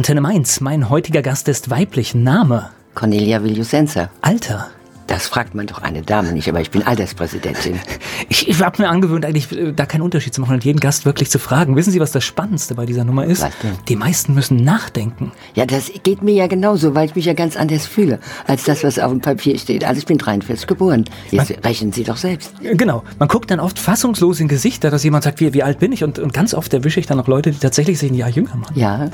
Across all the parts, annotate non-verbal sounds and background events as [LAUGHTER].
Antenne Mainz, mein heutiger Gast ist weiblich. Name? Cornelia Viljusenza. Alter? Das fragt man doch eine Dame nicht, aber ich bin Alterspräsidentin. [LAUGHS] Ich, ich habe mir angewöhnt, eigentlich äh, da keinen Unterschied zu machen und jeden Gast wirklich zu fragen. Wissen Sie, was das Spannendste bei dieser Nummer ist? Was denn? Die meisten müssen nachdenken. Ja, das geht mir ja genauso, weil ich mich ja ganz anders fühle, als das, was auf dem Papier steht. Also ich bin 43 geboren. Jetzt rechnen Sie doch selbst. Äh, Genau. Man guckt dann oft fassungslos in Gesichter, dass jemand sagt, wie, wie alt bin ich? Und, und ganz oft erwische ich dann auch Leute, die tatsächlich sich ein Jahr jünger machen. Ja,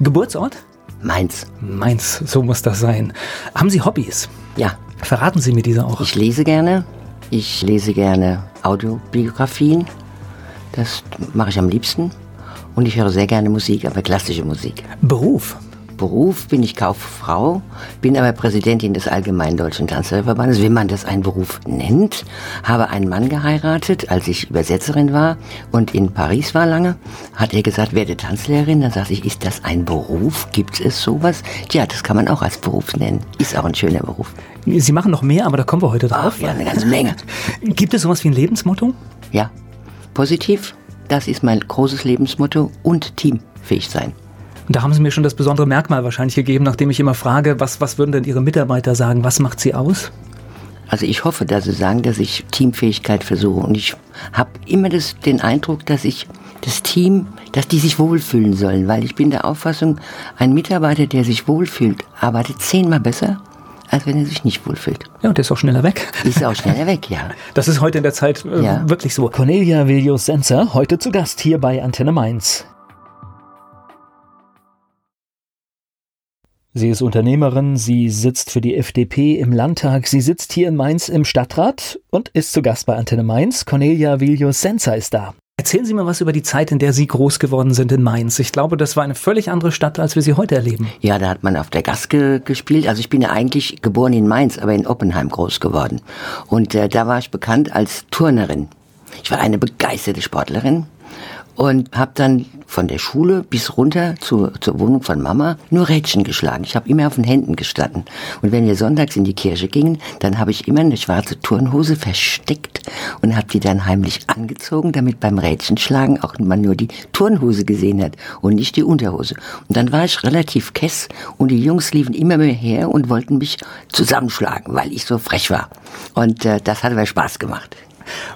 Geburtsort? meins. Mainz, so muss das sein. Haben Sie Hobbys? Ja, Verraten Sie mir diese auch. ich lese gerne. Ich lese gerne Audiobiografien. Das mache ich am liebsten. Und ich höre sehr gerne Musik, aber klassische Musik. Beruf? Beruf bin ich Kauffrau, bin aber Präsidentin des Allgemeinen Deutschen Tanzlehrerverbandes, wie man das einen Beruf nennt. Habe einen Mann geheiratet, als ich Übersetzerin war und in Paris war lange. Hat er gesagt, werde Tanzlehrerin. Dann sagte ich, ist das ein Beruf? Gibt es sowas? Ja, das kann man auch als Beruf nennen. Ist auch ein schöner Beruf. Sie machen noch mehr, aber da kommen wir heute drauf. Ach ja, eine ganze Menge. [LAUGHS] Gibt es sowas wie ein Lebensmotto? Ja, positiv, das ist mein großes Lebensmotto und teamfähig sein. Und da haben Sie mir schon das besondere Merkmal wahrscheinlich gegeben, nachdem ich immer frage, was, was würden denn Ihre Mitarbeiter sagen? Was macht Sie aus? Also ich hoffe, dass Sie sagen, dass ich Teamfähigkeit versuche. Und ich habe immer das, den Eindruck, dass ich das Team, dass die sich wohlfühlen sollen. Weil ich bin der Auffassung, ein Mitarbeiter, der sich wohlfühlt, arbeitet zehnmal besser, als wenn er sich nicht wohlfühlt. Ja, und der ist auch schneller weg. Ist auch schneller weg, ja. [LAUGHS] Das ist heute in der Zeit äh, Ja. wirklich so. Cornelia Vilius-Senzer, heute zu Gast hier bei Antenne Mainz. Sie ist Unternehmerin, sie sitzt für die FDP im Landtag, sie sitzt hier in Mainz im Stadtrat und ist zu Gast bei Antenne Mainz. Cornelia Vilius-Senzer ist da. Erzählen Sie mir was über die Zeit, in der Sie groß geworden sind in Mainz. Ich glaube, das war eine völlig andere Stadt, als wir sie heute erleben. Ja, da hat man auf der Gaske gespielt. Also ich bin ja eigentlich geboren in Mainz, aber in Oppenheim groß geworden. Und äh, da war ich bekannt als Turnerin. Ich war eine begeisterte Sportlerin und habe dann von der Schule bis runter zur, zur Wohnung von Mama nur Rädchen geschlagen. Ich habe immer auf den Händen gestanden. Und wenn wir sonntags in die Kirche gingen, dann habe ich immer eine schwarze Turnhose versteckt und habe die dann heimlich angezogen, damit beim Rädchenschlagen auch man nur die Turnhose gesehen hat und nicht die Unterhose. Und dann war ich relativ kess und die Jungs liefen immer mehr her und wollten mich zusammenschlagen, weil ich so frech war. Und äh, das hat aber Spaß gemacht.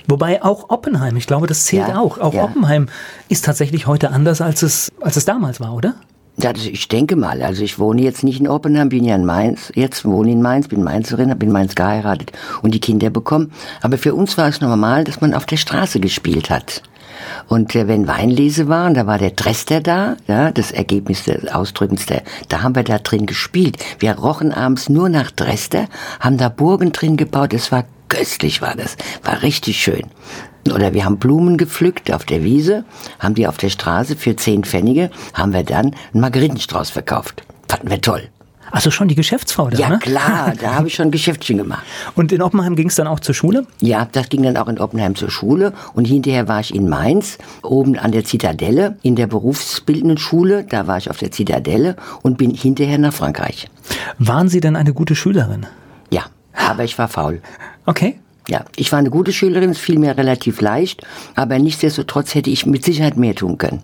Wobei auch Oppenheim, ich glaube, das zählt Ja, auch. Auch ja. Oppenheim ist tatsächlich heute anders, als es, als es damals war, oder? Ja, das- ich denke mal. Also ich wohne jetzt nicht in Oppenheim, bin ja in Mainz. Jetzt wohne in Mainz, bin Mainzerin, habe in Mainz geheiratet und die Kinder bekommen. Aber für uns war es normal, dass man auf der Straße gespielt hat. Und äh, wenn Weinlese war, und da war der Dresster da, ja, das Ergebnis des Ausdrückens, der, da haben wir da drin gespielt. Wir rochen abends nur nach Dresster, haben da Burgen drin gebaut, es war köstlich war das, war richtig schön. Oder wir haben Blumen gepflückt auf der Wiese, haben die auf der Straße für 10 Pfennige, haben wir dann einen Margeritenstrauß verkauft. Fanden wir toll. Also schon die Geschäftsfrau da, Ja ne? klar, da habe ich schon Geschäftchen gemacht. [LAUGHS] Und in Oppenheim ging es dann auch zur Schule? Ja, das ging dann auch in Oppenheim zur Schule und hinterher war ich in Mainz, oben an der Zitadelle, in der berufsbildenden Schule, da war ich auf der Zitadelle und bin hinterher nach Frankreich. Waren Sie denn eine gute Schülerin? Ja, aber ich war faul. Okay. Ja, ich war eine gute Schülerin, es fiel mir relativ leicht, aber nichtsdestotrotz hätte ich mit Sicherheit mehr tun können.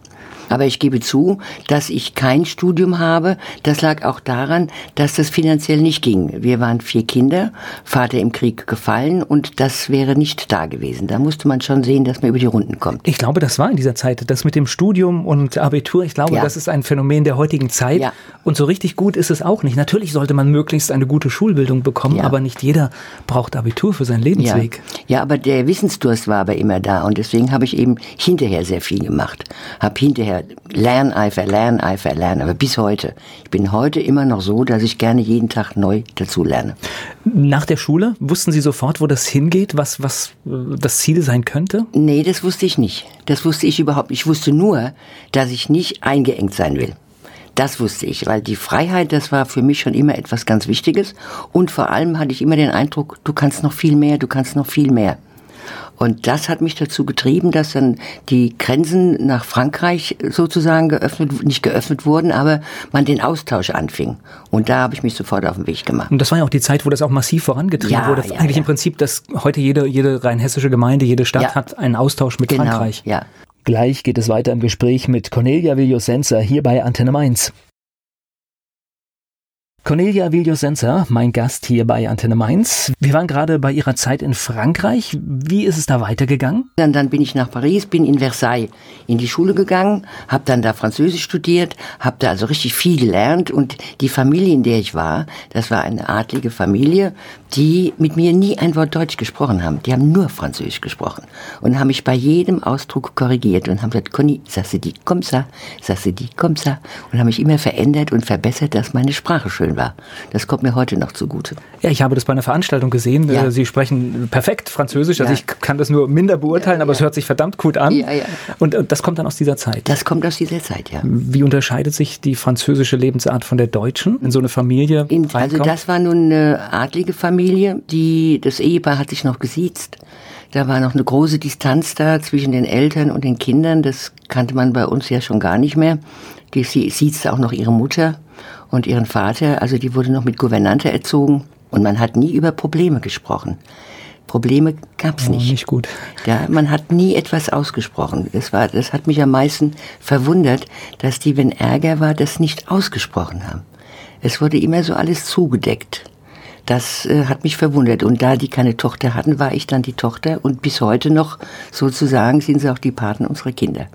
Aber ich gebe zu, dass ich kein Studium habe. Das lag auch daran, dass das finanziell nicht ging. Wir waren vier Kinder, Vater im Krieg gefallen und das wäre nicht da gewesen. Da musste man schon sehen, dass man über die Runden kommt. Ich glaube, das war in dieser Zeit. Das mit dem Studium und Abitur, ich glaube, Ja. das ist ein Phänomen der heutigen Zeit. Ja. Und so richtig gut ist es auch nicht. Natürlich sollte man möglichst eine gute Schulbildung bekommen, Ja. aber nicht jeder braucht Abitur für seinen. Lebensweg. ja, aber der Wissensdurst war aber immer da und deswegen habe ich eben hinterher sehr viel gemacht. Hab hinterher Lerneifer, Lerneifer, Lernen, aber bis heute. Ich bin heute immer noch so, dass ich gerne jeden Tag neu dazu lerne. Nach der Schule wussten Sie sofort, wo das hingeht, was, was äh, das Ziel sein könnte? Nee, das wusste ich nicht. Das wusste ich überhaupt nicht. Ich wusste nur, dass ich nicht eingeengt sein will. Das wusste ich, weil die Freiheit, das war für mich schon immer etwas ganz Wichtiges. Und vor allem hatte ich immer den Eindruck, du kannst noch viel mehr, du kannst noch viel mehr. Und das hat mich dazu getrieben, dass dann die Grenzen nach Frankreich sozusagen geöffnet, nicht geöffnet wurden, aber man den Austausch anfing. Und da habe ich mich sofort auf den Weg gemacht. Und das war ja auch die Zeit, wo das auch massiv vorangetrieben Ja, wurde. ja, Eigentlich ja. im Prinzip, dass heute jede, jede rheinhessische Gemeinde, jede Stadt Ja. hat einen Austausch mit Genau, Frankreich. ja. Gleich geht es weiter im Gespräch mit Cornelia Viljosenza hier bei Antenne Mainz. Cornelia Viljosenser, mein Gast hier bei Antenne Mainz. Wir waren gerade bei Ihrer Zeit in Frankreich. Wie ist es da weitergegangen? Dann, dann bin ich nach Paris, bin in Versailles in die Schule gegangen, habe dann da Französisch studiert, habe da also richtig viel gelernt und die Familie, in der ich war, das war eine adlige Familie, die mit mir nie ein Wort Deutsch gesprochen haben. Die haben nur Französisch gesprochen und haben mich bei jedem Ausdruck korrigiert und haben gesagt, Conny, ça se dit comme ça, ça se dit comme ça und haben mich immer verändert und verbessert, dass meine Sprache schön schön war. Das kommt mir heute noch zugute. Ja, ich habe das bei einer Veranstaltung gesehen. Ja. Sie sprechen perfekt Französisch. Also ja. ich kann das nur minder beurteilen, aber es hört sich verdammt gut an. Ja, ja. Und, und das kommt dann aus dieser Zeit. Das kommt aus dieser Zeit, ja. Wie unterscheidet sich die französische Lebensart von der deutschen in so eine Familie? In, also das war nun eine adlige Familie, die das Ehepaar hat sich noch gesiezt. Da war noch eine große Distanz da zwischen den Eltern und den Kindern. Das kannte man bei uns ja schon gar nicht mehr. Die sieht auch noch ihre Mutter und ihren Vater, also die wurde noch mit Gouvernante erzogen und man hat nie über Probleme gesprochen. Probleme gab's oh, nicht. Nicht gut. Ja, man hat nie etwas ausgesprochen. Das war, das hat mich am meisten verwundert, dass die, wenn Ärger war, das nicht ausgesprochen haben. Es wurde immer so alles zugedeckt. Das äh, hat mich verwundert. Und da die keine Tochter hatten, war ich dann die Tochter. Und bis heute noch sozusagen sind sie auch die Paten unserer Kinder.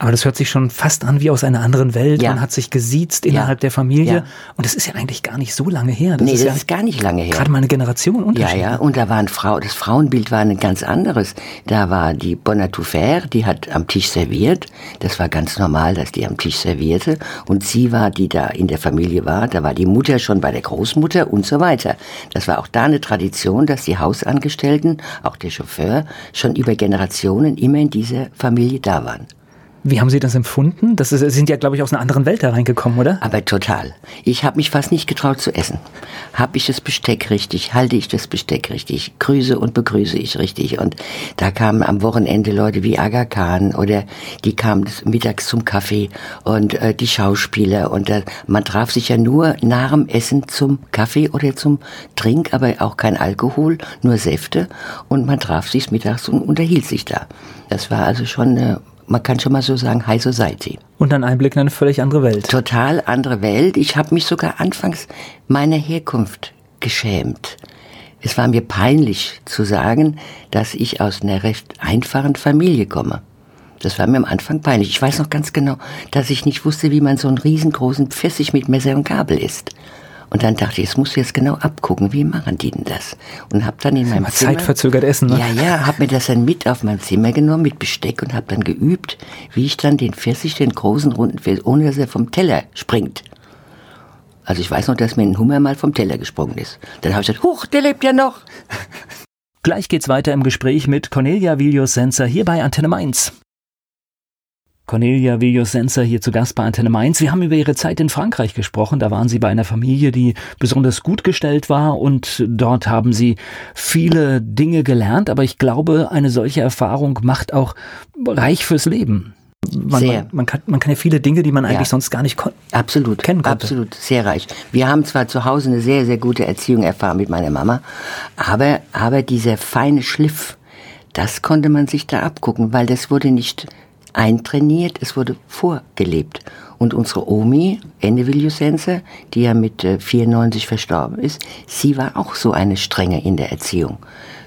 Aber das hört sich schon fast an wie aus einer anderen Welt. Ja. Man hat sich gesiezt innerhalb ja. der Familie. Ja. Und das ist ja eigentlich gar nicht so lange her. Das nee, ist das ist gar nicht lange her. Gerade mal eine Generation Unterschied. Ja, ja. Und da waren Frau, das Frauenbild war ein ganz anderes. Da war die Bonatouffer, die hat am Tisch serviert. Das war ganz normal, dass die am Tisch servierte. Und sie war, die da in der Familie war. Da war die Mutter schon bei der Großmutter und so weiter. Das war auch da eine Tradition, dass die Hausangestellten, auch der Chauffeur, schon über Generationen immer in dieser Familie da waren. Wie haben Sie das empfunden? Das ist, Sie sind ja, glaube ich, aus einer anderen Welt da reingekommen, oder? Aber total. Ich habe mich fast nicht getraut zu essen. Habe ich das Besteck richtig? Halte ich das Besteck richtig? Grüße und begrüße ich richtig? Und da kamen am Wochenende Leute wie Aga Khan oder die kamen mittags zum Kaffee und äh, die Schauspieler. Und äh, man traf sich ja nur nach dem Essen zum Kaffee oder zum Trink, aber auch kein Alkohol, nur Säfte. Und man traf sich mittags und unterhielt sich da. Das war also schon eine man kann schon mal so sagen, High Society. Und ein Einblick in eine völlig andere Welt. Total andere Welt. Ich habe mich sogar anfangs meiner Herkunft geschämt. Es war mir peinlich zu sagen, dass ich aus einer recht einfachen Familie komme. Das war mir am Anfang peinlich. Ich weiß noch ganz genau, dass ich nicht wusste, wie man so einen riesengroßen Pfirsich mit Messer und Gabel isst. Und dann dachte ich, das musst du jetzt genau abgucken, wie machen die denn das? Und habe dann in meinem Zimmer... Zeitverzögert essen, ne? Ja, ja, habe mir das dann mit auf mein Zimmer genommen, mit Besteck und habe dann geübt, wie ich dann den Pfirsich, den großen, runden Pfirsich, ohne dass er vom Teller springt. Also ich weiß noch, dass mir ein Hummer mal vom Teller gesprungen ist. Dann habe ich gesagt, huch, der lebt ja noch. Gleich geht's weiter im Gespräch mit Cornelia Vilius Senser hier bei Antenne Mainz. Cornelia Villos-Senser hier zu Gast bei Antenne Mainz. Wir haben über Ihre Zeit in Frankreich gesprochen. Da waren Sie bei einer Familie, die besonders gut gestellt war und dort haben Sie viele Dinge gelernt. Aber ich glaube, eine solche Erfahrung macht auch reich fürs Leben. Man, sehr. Man, man, kann, man kann ja viele Dinge, die man eigentlich ja. sonst gar nicht absolut, kennen konnte. Absolut, sehr reich. Wir haben zwar zu Hause eine sehr, sehr gute Erziehung erfahren mit meiner Mama, aber, aber dieser feine Schliff, das konnte man sich da abgucken, weil das wurde nicht eintrainiert, es wurde vorgelebt. Und unsere Omi, Ende Viljusense, die ja mit 94 äh, verstorben ist, sie war auch so eine Strenge in der Erziehung,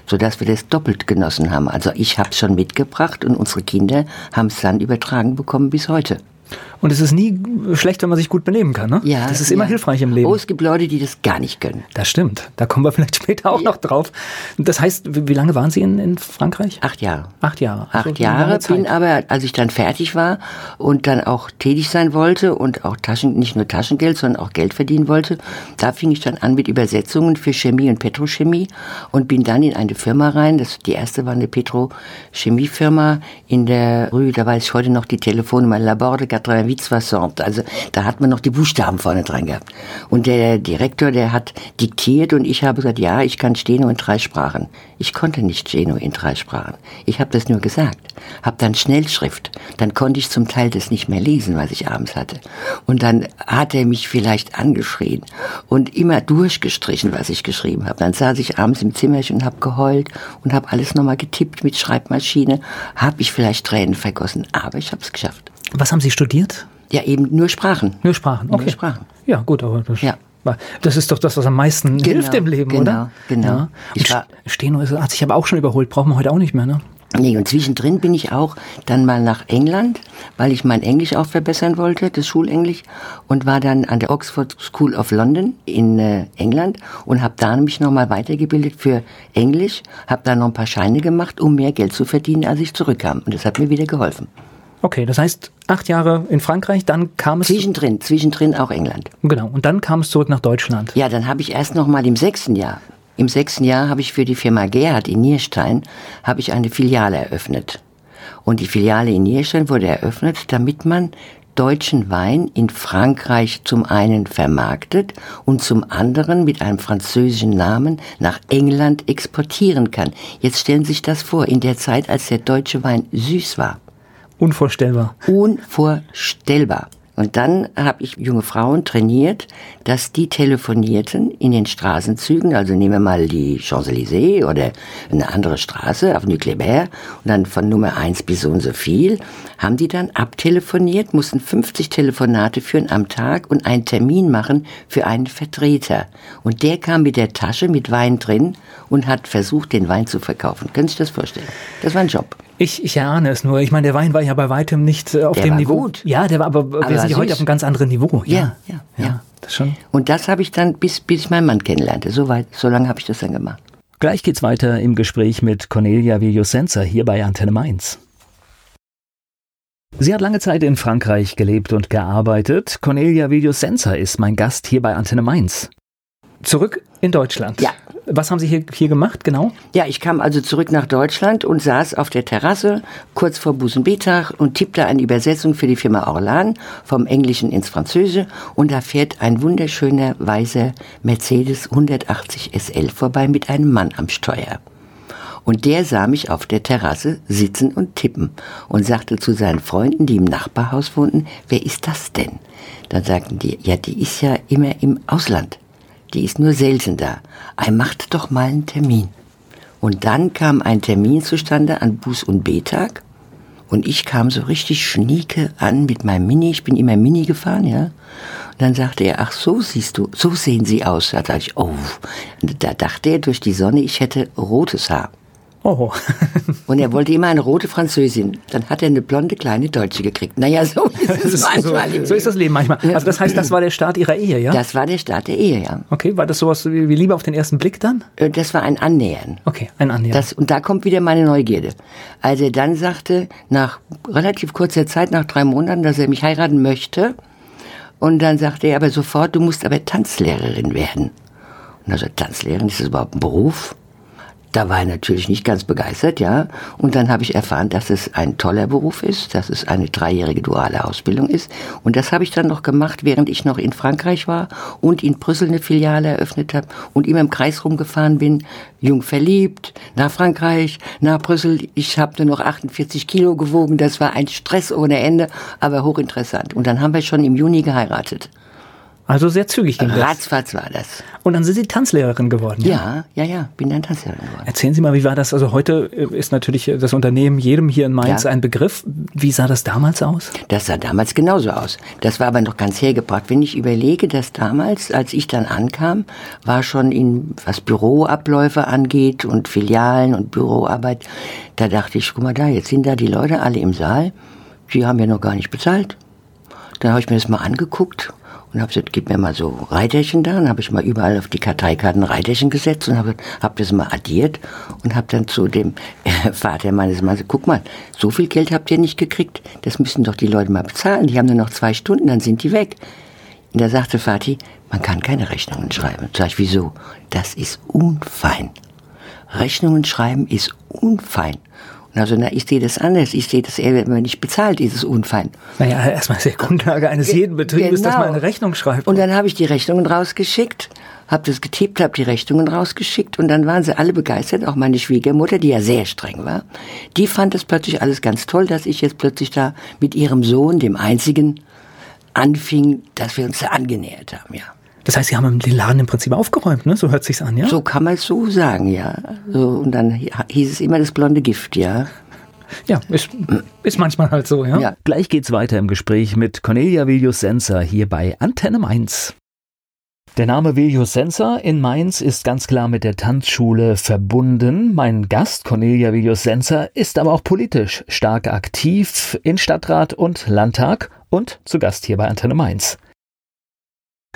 sodass wir das doppelt genossen haben. Also ich habe es schon mitgebracht und unsere Kinder haben es dann übertragen bekommen bis heute. Und es ist nie schlecht, wenn man sich gut benehmen kann. Ne? Ja, das ist immer ja. hilfreich im Leben. Oh, es gibt Leute, die das gar nicht können. Das stimmt. Da kommen wir vielleicht später auch ja. noch drauf. Das heißt, wie lange waren Sie in, in Frankreich? Acht Jahre. Acht Jahre. Also Acht Jahre. Bin aber, als ich dann fertig war und dann auch tätig sein wollte und auch Taschen, nicht nur Taschengeld, sondern auch Geld verdienen wollte, da fing ich dann an mit Übersetzungen für Chemie und Petrochemie und bin dann in eine Firma rein. Das, die erste war eine Petrochemiefirma in der Rue, da weiß ich heute noch die Telefonnummer, Laborde 88 Soixante. Also da hat man noch die Buchstaben vorne dran gehabt. Und der Direktor, der hat diktiert und ich habe gesagt, ja, ich kann Steno in drei Sprachen. Ich konnte nicht Steno in drei Sprachen. Ich habe das nur gesagt. Hab dann Schnellschrift. Dann konnte ich zum Teil das nicht mehr lesen, was ich abends hatte. Und dann hat er mich vielleicht angeschrien und immer durchgestrichen, was ich geschrieben habe. Dann saß ich abends im Zimmerchen und habe geheult und habe alles nochmal getippt mit Schreibmaschine. Habe ich vielleicht Tränen vergossen, aber ich habe es geschafft. Was haben Sie studiert? Ja, eben nur Sprachen. Nur Sprachen, okay. Nur Sprachen. Ja, gut, aber das ja. Das ist doch das, was am meisten Genau, hilft im Leben, genau, oder? genau. Ja. Ich war- Steno ist, hat sich aber auch schon überholt, brauchen wir heute auch nicht mehr, ne? Nee, und zwischendrin bin ich auch dann mal nach England, weil ich mein Englisch auch verbessern wollte, das Schulenglisch, und war dann an der Oxford School of London in äh, England und habe da mich nochmal weitergebildet für Englisch, habe da noch ein paar Scheine gemacht, um mehr Geld zu verdienen, als ich zurückkam. Und das hat mir wieder geholfen. Okay, das heißt, acht Jahre in Frankreich, dann kam es, Zwischendrin, zwischendrin auch England. genau, und dann kam es zurück nach Deutschland. Ja, dann habe ich erst noch mal im sechsten Jahr. Im sechsten Jahr habe ich für die Firma Gerhard in Nierstein habe ich eine Filiale eröffnet. Und die Filiale in Nierstein wurde eröffnet, damit man deutschen Wein in Frankreich zum einen vermarktet und zum anderen mit einem französischen Namen nach England exportieren kann. Jetzt stellen Sie sich das vor, in der Zeit, als der deutsche Wein süß war Unvorstellbar. unvorstellbar. Und dann habe ich junge Frauen trainiert, dass die telefonierten in den Straßenzügen, also nehmen wir mal die Champs-Élysées oder eine andere Straße auf Nucleaire und dann von Nummer eins bis so und so viel, haben die dann abtelefoniert, mussten 50 Telefonate führen am Tag und einen Termin machen für einen Vertreter. Und der kam mit der Tasche mit Wein drin und hat versucht, den Wein zu verkaufen. Können Sie sich das vorstellen? Das war ein Job. Ich, ich erahne es nur. Ich meine, der Wein war ja bei weitem nicht äh, auf Der dem war Niveau. gut. Ja, der war aber, wir Aber sind ja heute auf einem ganz anderen Niveau. Ja, ja, ja. Das schon. Und das habe ich dann, bis, bis ich meinen Mann kennenlernte. So weit, so lange habe ich das dann gemacht. Gleich geht's weiter im Gespräch mit Cornelia Villosenza hier bei Antenne Mainz. Sie hat lange Zeit in Frankreich gelebt und gearbeitet. Cornelia Villosenza ist mein Gast hier bei Antenne Mainz. Zurück in Deutschland. Ja. Was haben Sie hier, hier gemacht, genau? Ja, ich kam also zurück nach Deutschland und saß auf der Terrasse kurz vor Busenbetag und tippte eine Übersetzung für die Firma Orlan vom Englischen ins Französische und da fährt ein wunderschöner weißer Mercedes 180 SL vorbei mit einem Mann am Steuer. Und der sah mich auf der Terrasse sitzen und tippen und sagte zu seinen Freunden, die im Nachbarhaus wohnten, wer ist das denn? Dann sagten die, ja, die ist ja immer im Ausland. Die ist nur selten da. Er macht doch mal einen Termin. Und dann kam ein Termin zustande an Buß- und B-Tag. Und ich kam so richtig schnieke an mit meinem Mini. Ich bin immer Mini gefahren, ja. Und dann sagte er, ach so siehst du, so sehen sie aus. Da dachte ich, oh. Da dachte er durch die Sonne, ich hätte rotes Haar. Oh, Und er wollte immer eine rote Französin. Dann hat er eine blonde kleine Deutsche gekriegt. Naja, so ist das [LAUGHS] es so, manchmal. im so ist das Leben manchmal. Also das heißt, das war der Start Ihrer Ehe, ja? Das war der Start der Ehe, ja. Okay, war das sowas wie wie Liebe auf den ersten Blick dann? Äh, Das war ein Annähern. Okay, ein Annähern. Das, und da kommt wieder meine Neugierde. Als er dann sagte, nach relativ kurzer Zeit, nach drei Monaten, dass er mich heiraten möchte, und dann sagte er aber sofort, du musst aber Tanzlehrerin werden. Und also Tanzlehrerin, ist das überhaupt ein Beruf? Da war er natürlich nicht ganz begeistert, ja. Und dann habe ich erfahren, dass es ein toller Beruf ist, dass es eine dreijährige duale Ausbildung ist. Und das habe ich dann noch gemacht, während ich noch in Frankreich war und in Brüssel eine Filiale eröffnet habe und immer im Kreis rumgefahren bin, jung verliebt, nach Frankreich, nach Brüssel. Ich habe nur noch 48 Kilo gewogen. Das war ein Stress ohne Ende, aber hochinteressant. Und dann haben wir schon im Juni geheiratet. Also sehr zügig ging das. Ratzfatz war das. Und dann sind Sie Tanzlehrerin geworden. Ja, ja, ja, bin dann Tanzlehrerin geworden. Erzählen Sie mal, wie war das? Also heute äh, ist natürlich äh, das Unternehmen jedem hier in Mainz Ja. ein Begriff. Wie sah das damals aus? Das sah damals genauso aus. Das war aber noch ganz hergebracht. Wenn ich überlege, dass damals, als ich dann ankam, war schon in, was Büroabläufe angeht und Filialen und Büroarbeit, da dachte ich, guck mal da, jetzt sind da die Leute alle im Saal, die haben ja noch gar nicht bezahlt. Dann habe ich mir das mal angeguckt und habe gesagt, gib mir mal so Reiterchen da. Dann habe ich mal überall auf die Karteikarten Reiterchen gesetzt und habe hab das mal addiert und habe dann zu dem [LAUGHS] äh, Vater meines Mannes, gesagt, guck mal, so viel Geld habt ihr nicht gekriegt, das müssen doch die Leute mal bezahlen. Die haben nur noch zwei Stunden, dann sind die weg. Und da sagte Vati, man kann keine Rechnungen schreiben. Sag ich, wieso? Das ist unfein. Rechnungen schreiben ist unfein. Also, na, ich sehe das anders. Ich sehe das eher, wenn man nicht bezahlt, ist es unfein. Naja, erstmal ist die Grundlage eines jeden Betriebes, dass man Genau. eine Rechnung schreibt. Und dann habe ich die Rechnungen rausgeschickt, habe das getippt, habe die Rechnungen rausgeschickt und dann waren sie alle begeistert, auch meine Schwiegermutter, die ja sehr streng war. Die fand das plötzlich alles ganz toll, dass ich jetzt plötzlich da mit ihrem Sohn, dem einzigen, anfing, dass wir uns da angenähert haben, ja. Das heißt, Sie haben den Laden im Prinzip aufgeräumt, ne? So hört sich's an, ja? So kann man es so sagen, ja. So, und dann hieß es immer das blonde Gift, ja. Ja, ist, ist manchmal halt so, ja? Ja. Gleich geht's weiter im Gespräch mit Cornelia Villius-Senser hier bei Antenne Mainz. Der Name Viljus Senser in Mainz ist ganz klar mit der Tanzschule verbunden. Mein Gast Cornelia Viljus Senser ist aber auch politisch stark aktiv in Stadtrat und Landtag und zu Gast hier bei Antenne Mainz.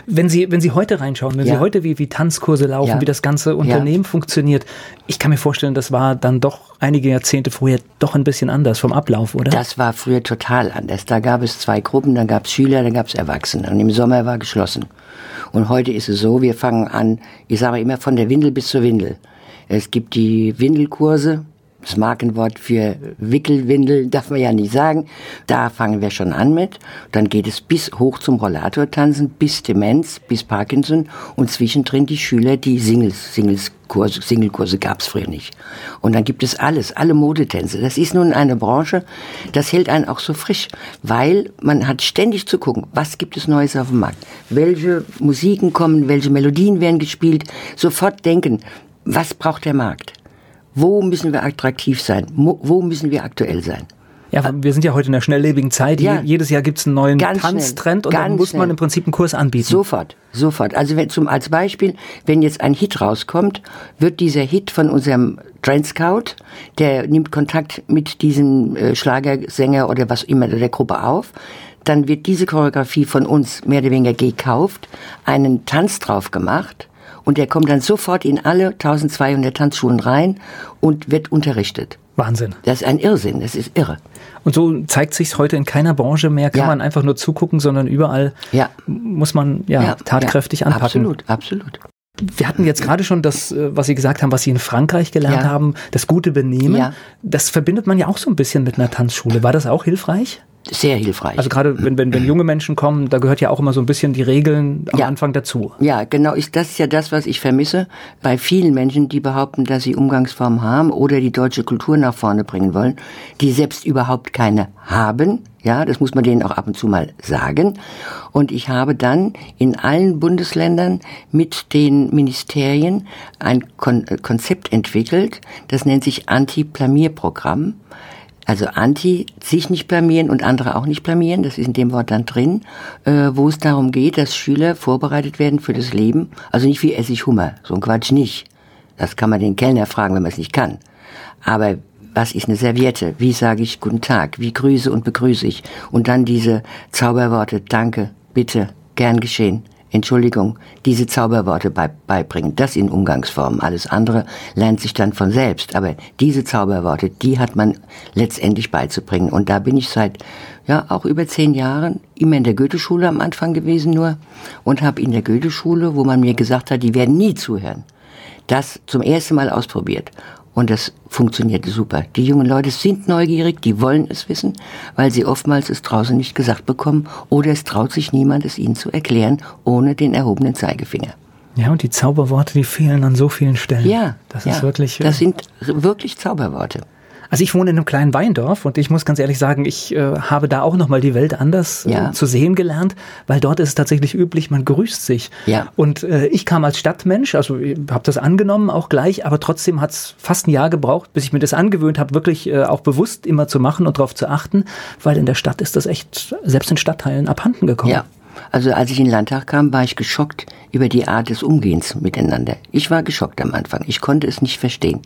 Wenn Sie, wenn Sie heute reinschauen, wenn ja. Sie heute wie, wie Tanzkurse laufen, ja. wie das ganze Unternehmen ja. funktioniert, ich kann mir vorstellen, das war dann doch einige Jahrzehnte vorher doch ein bisschen anders vom Ablauf, oder? Das war früher total anders. Da gab es zwei Gruppen, dann gab es Schüler, dann gab es Erwachsene. Und im Sommer war geschlossen. Und heute ist es so, wir fangen an, ich sage immer von der Windel bis zur Windel. Es gibt die Windelkurse, das Markenwort für Wickelwindel darf man ja nicht sagen. Da fangen wir schon an mit. Dann geht es bis hoch zum Rollatortanzen, bis Demenz, bis Parkinson und zwischendrin die Schüler, die Singles, Singles Kurse, Singlekurse gab es früher nicht. Und dann gibt es alles, alle Modetänze. Das ist nun eine Branche, das hält einen auch so frisch, weil man hat ständig zu gucken, was gibt es Neues auf dem Markt, welche Musiken kommen, welche Melodien werden gespielt, sofort denken, was braucht der Markt? Wo müssen wir attraktiv sein? Wo müssen wir aktuell sein? Ja, wir sind ja heute in einer schnelllebigen Zeit. Ja, Jedes Jahr gibt es einen neuen Tanztrend und dann muss man im Prinzip einen Kurs anbieten. Sofort, sofort. Also wenn, zum, als Beispiel, wenn jetzt ein Hit rauskommt, wird dieser Hit von unserem Trend Scout, der nimmt Kontakt mit diesem äh, Schlagersänger oder was immer der Gruppe auf. Dann wird diese Choreografie von uns mehr oder weniger gekauft, einen Tanz drauf gemacht und der kommt dann sofort in alle 1200 Tanzschulen rein und wird unterrichtet. Wahnsinn. Das ist ein Irrsinn, das ist irre. Und so zeigt sich heute in keiner Branche mehr, kann ja. man einfach nur zugucken, sondern überall ja. muss man ja, ja tatkräftig anpacken. Absolut, absolut. Wir hatten jetzt gerade schon das, äh, was Sie gesagt haben, was Sie in Frankreich gelernt haben, das gute Benehmen. Das verbindet man ja auch so ein bisschen mit einer Tanzschule. War das auch hilfreich? Sehr hilfreich. Also gerade wenn, wenn, wenn junge Menschen kommen, da gehört ja auch immer so ein bisschen die Regeln am ja. Anfang dazu. Ja, genau. Ist, das ist ja das, was ich vermisse bei vielen Menschen, die behaupten, dass sie Umgangsformen haben oder die deutsche Kultur nach vorne bringen wollen, die selbst überhaupt keine haben. Ja, das muss man denen auch ab und zu mal sagen. Und ich habe dann in allen Bundesländern mit den Ministerien ein Kon Konzept entwickelt, das nennt sich Anti-Plamierprogramm. Also Anti, sich nicht blamieren und andere auch nicht blamieren, das ist in dem Wort dann drin, äh, wo es darum geht, dass Schüler vorbereitet werden für das Leben. Also nicht wie esse ich Hummer, so ein Quatsch nicht. Das kann man den Kellner fragen, wenn man es nicht kann. Aber was ist eine Serviette? Wie sage ich Guten Tag? Wie grüße und begrüße ich? Und dann diese Zauberworte, danke, bitte, gern geschehen. Entschuldigung, diese Zauberworte beibringen, das in Umgangsformen. Alles andere lernt sich dann von selbst. Aber diese Zauberworte, die hat man letztendlich beizubringen. Und da bin ich seit, ja, auch über zehn Jahren immer in der Goetheschule am Anfang gewesen nur und habe in der Goetheschule, wo man mir gesagt hat, die werden nie zuhören, das zum ersten Mal ausprobiert. Und das funktionierte super. Die jungen Leute sind neugierig, die wollen es wissen, weil sie oftmals es draußen nicht gesagt bekommen oder es traut sich niemand, es ihnen zu erklären, ohne den erhobenen Zeigefinger. Ja, und die Zauberworte, die fehlen an so vielen Stellen. Ja, das ja, ist wirklich. Das äh, sind wirklich Zauberworte. Also ich wohne in einem kleinen Weindorf und ich muss ganz ehrlich sagen, ich äh, habe da auch nochmal die Welt anders äh, ja. zu sehen gelernt, weil dort ist es tatsächlich üblich, man grüßt sich. Ja. Und äh, ich kam als Stadtmensch, also habe das angenommen auch gleich, aber trotzdem hat es fast ein Jahr gebraucht, bis ich mir das angewöhnt habe, wirklich äh, auch bewusst immer zu machen und darauf zu achten, weil in der Stadt ist das echt selbst in Stadtteilen abhanden gekommen. Ja. Also als ich in den Landtag kam, war ich geschockt über die Art des Umgehens miteinander. Ich war geschockt am Anfang. Ich konnte es nicht verstehen.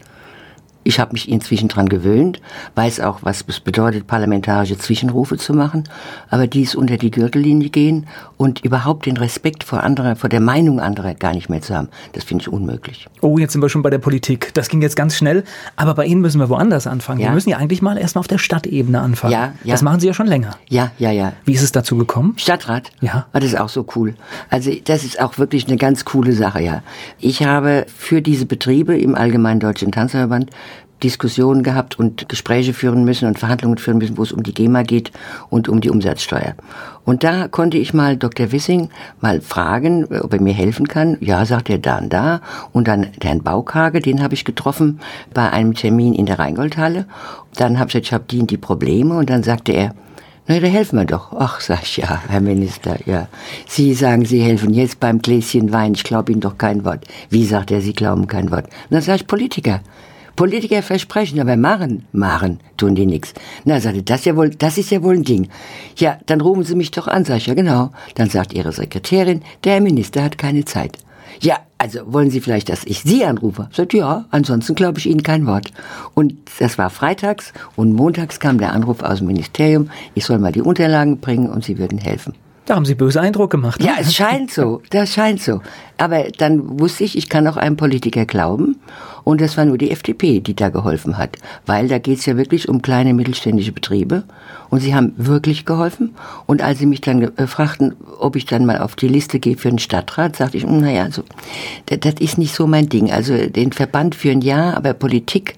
Ich habe mich inzwischen dran gewöhnt, weiß auch, was es bedeutet, parlamentarische Zwischenrufe zu machen, aber dies unter die Gürtellinie gehen und überhaupt den Respekt vor anderer, vor der Meinung anderer gar nicht mehr zu haben, das finde ich unmöglich. Oh, jetzt sind wir schon bei der Politik. Das ging jetzt ganz schnell, aber bei Ihnen müssen wir woanders anfangen. Ja. Wir müssen ja eigentlich mal erstmal auf der Stadtebene anfangen. Ja, ja. Das machen Sie ja schon länger. Ja, ja, ja. Wie ist es dazu gekommen? Stadtrat. Ja. Ah, das ist auch so cool. Also das ist auch wirklich eine ganz coole Sache, ja. Ich habe für diese Betriebe im Allgemeinen Deutschen Tanzverband Diskussionen gehabt und Gespräche führen müssen und Verhandlungen führen müssen, wo es um die GEMA geht und um die Umsatzsteuer. Und da konnte ich mal Dr. Wissing mal fragen, ob er mir helfen kann. Ja, sagt er, da und da. Und dann Herrn Baukage, den habe ich getroffen bei einem Termin in der Rheingoldhalle. Dann habe ich gesagt, ich habe die die Probleme. Und dann sagte er, na, da helfen wir doch. Ach, sag ich, ja, Herr Minister, ja. Sie sagen, Sie helfen jetzt beim Gläschen Wein. Ich glaube Ihnen doch kein Wort. Wie sagt er, Sie glauben kein Wort? Und dann sage ich, Politiker. Politiker versprechen, aber machen, machen, tun die nichts. Na, sagte, das ja wohl, das ist ja wohl ein Ding. Ja, dann rufen Sie mich doch an, sag ich, ja genau. Dann sagt Ihre Sekretärin, der Minister hat keine Zeit. Ja, also wollen Sie vielleicht, dass ich Sie anrufe? Sagt, ja, ansonsten glaube ich Ihnen kein Wort. Und das war freitags und montags kam der Anruf aus dem Ministerium, ich soll mal die Unterlagen bringen und Sie würden helfen. Da haben Sie böse Eindruck gemacht. Ne? Ja, es scheint so, das scheint so. Aber dann wusste ich, ich kann auch einem Politiker glauben. Und das war nur die FDP, die da geholfen hat. Weil da geht es ja wirklich um kleine mittelständische Betriebe. Und sie haben wirklich geholfen. Und als sie mich dann äh, fragten, ob ich dann mal auf die Liste gehe für den Stadtrat, sagte ich, naja, also, das, ist nicht so mein Ding. Also den Verband für ein Jahr, aber Politik,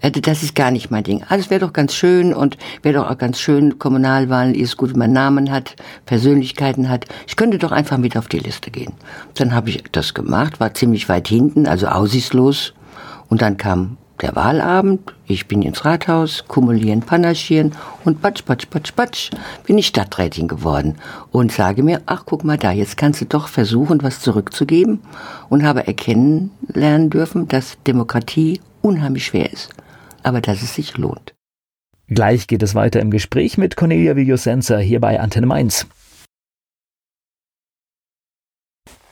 äh, das ist gar nicht mein Ding. Also wäre doch ganz schön und wäre doch auch ganz schön, Kommunalwahlen ist gut, wenn man Namen hat, Persönlichkeiten hat. Ich könnte doch einfach mit auf die Liste gehen. Dann habe ich das gemacht, war ziemlich weit hinten, also aussichtslos. Und dann kam der Wahlabend, ich bin ins Rathaus, kumulieren, panaschieren und patsch, patsch, patsch, patsch, bin ich Stadträtin geworden und sage mir, ach guck mal da, jetzt kannst du doch versuchen, was zurückzugeben und habe erkennen lernen dürfen, dass Demokratie unheimlich schwer ist, aber dass es sich lohnt. Gleich geht es weiter im Gespräch mit Cornelia Villosenza hier bei Antenne Mainz.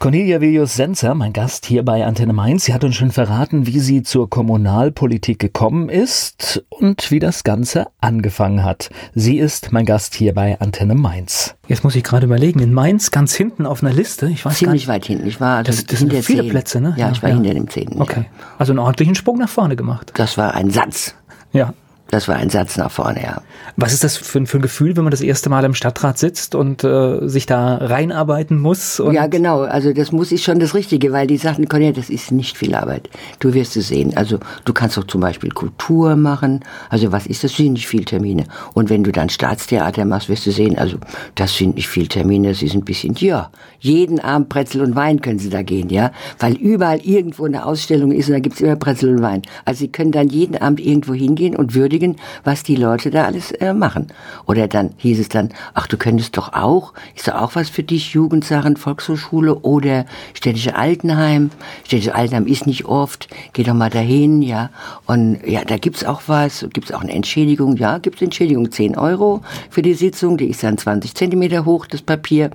Cornelia Villius-Senzer, mein Gast hier bei Antenne Mainz, sie hat uns schon verraten, wie sie zur Kommunalpolitik gekommen ist und wie das Ganze angefangen hat. Sie ist mein Gast hier bei Antenne Mainz. Jetzt muss ich gerade überlegen, in Mainz ganz hinten auf einer Liste. Ich weiß Ziemlich weit hinten. Ich war also das, das sind viele 10. Plätze, ne? Ja, ich war ja. hinter dem Zehnten. Okay. Also einen ordentlichen Sprung nach vorne gemacht. Das war ein Satz. Ja. Das war ein Satz nach vorne, ja. Was ist das für, für ein Gefühl, wenn man das erste Mal im Stadtrat sitzt und äh, sich da reinarbeiten muss? ja, genau. Also das muss ich schon das Richtige, weil die sagten, Cornelia, das ist nicht viel Arbeit. Du wirst es sehen. Also du kannst doch zum Beispiel Kultur machen. Also was ist das? Das sind nicht viel Termine. Und wenn du dann Staatstheater machst, wirst du sehen, also das sind nicht viel Termine. Sie sind ein bisschen, ja, jeden Abend Brezel und Wein können sie da gehen, ja. Weil überall irgendwo eine Ausstellung ist und da gibt's immer Brezel und Wein. Also sie können dann jeden Abend irgendwo hingehen und würdigen beschäftigen, was die Leute da alles äh, machen. Oder dann hieß es dann, ach, du könntest doch auch, ist doch auch was für dich, Jugendsachen, Volkshochschule oder städtische Altenheim. Städtische Altenheim ist nicht oft, geh doch mal dahin, ja. Und ja, da gibt's auch was, gibt's auch eine Entschädigung, ja, gibt's Entschädigung, 10 Euro für die Sitzung, die ist dann 20 Zentimeter hoch, das Papier.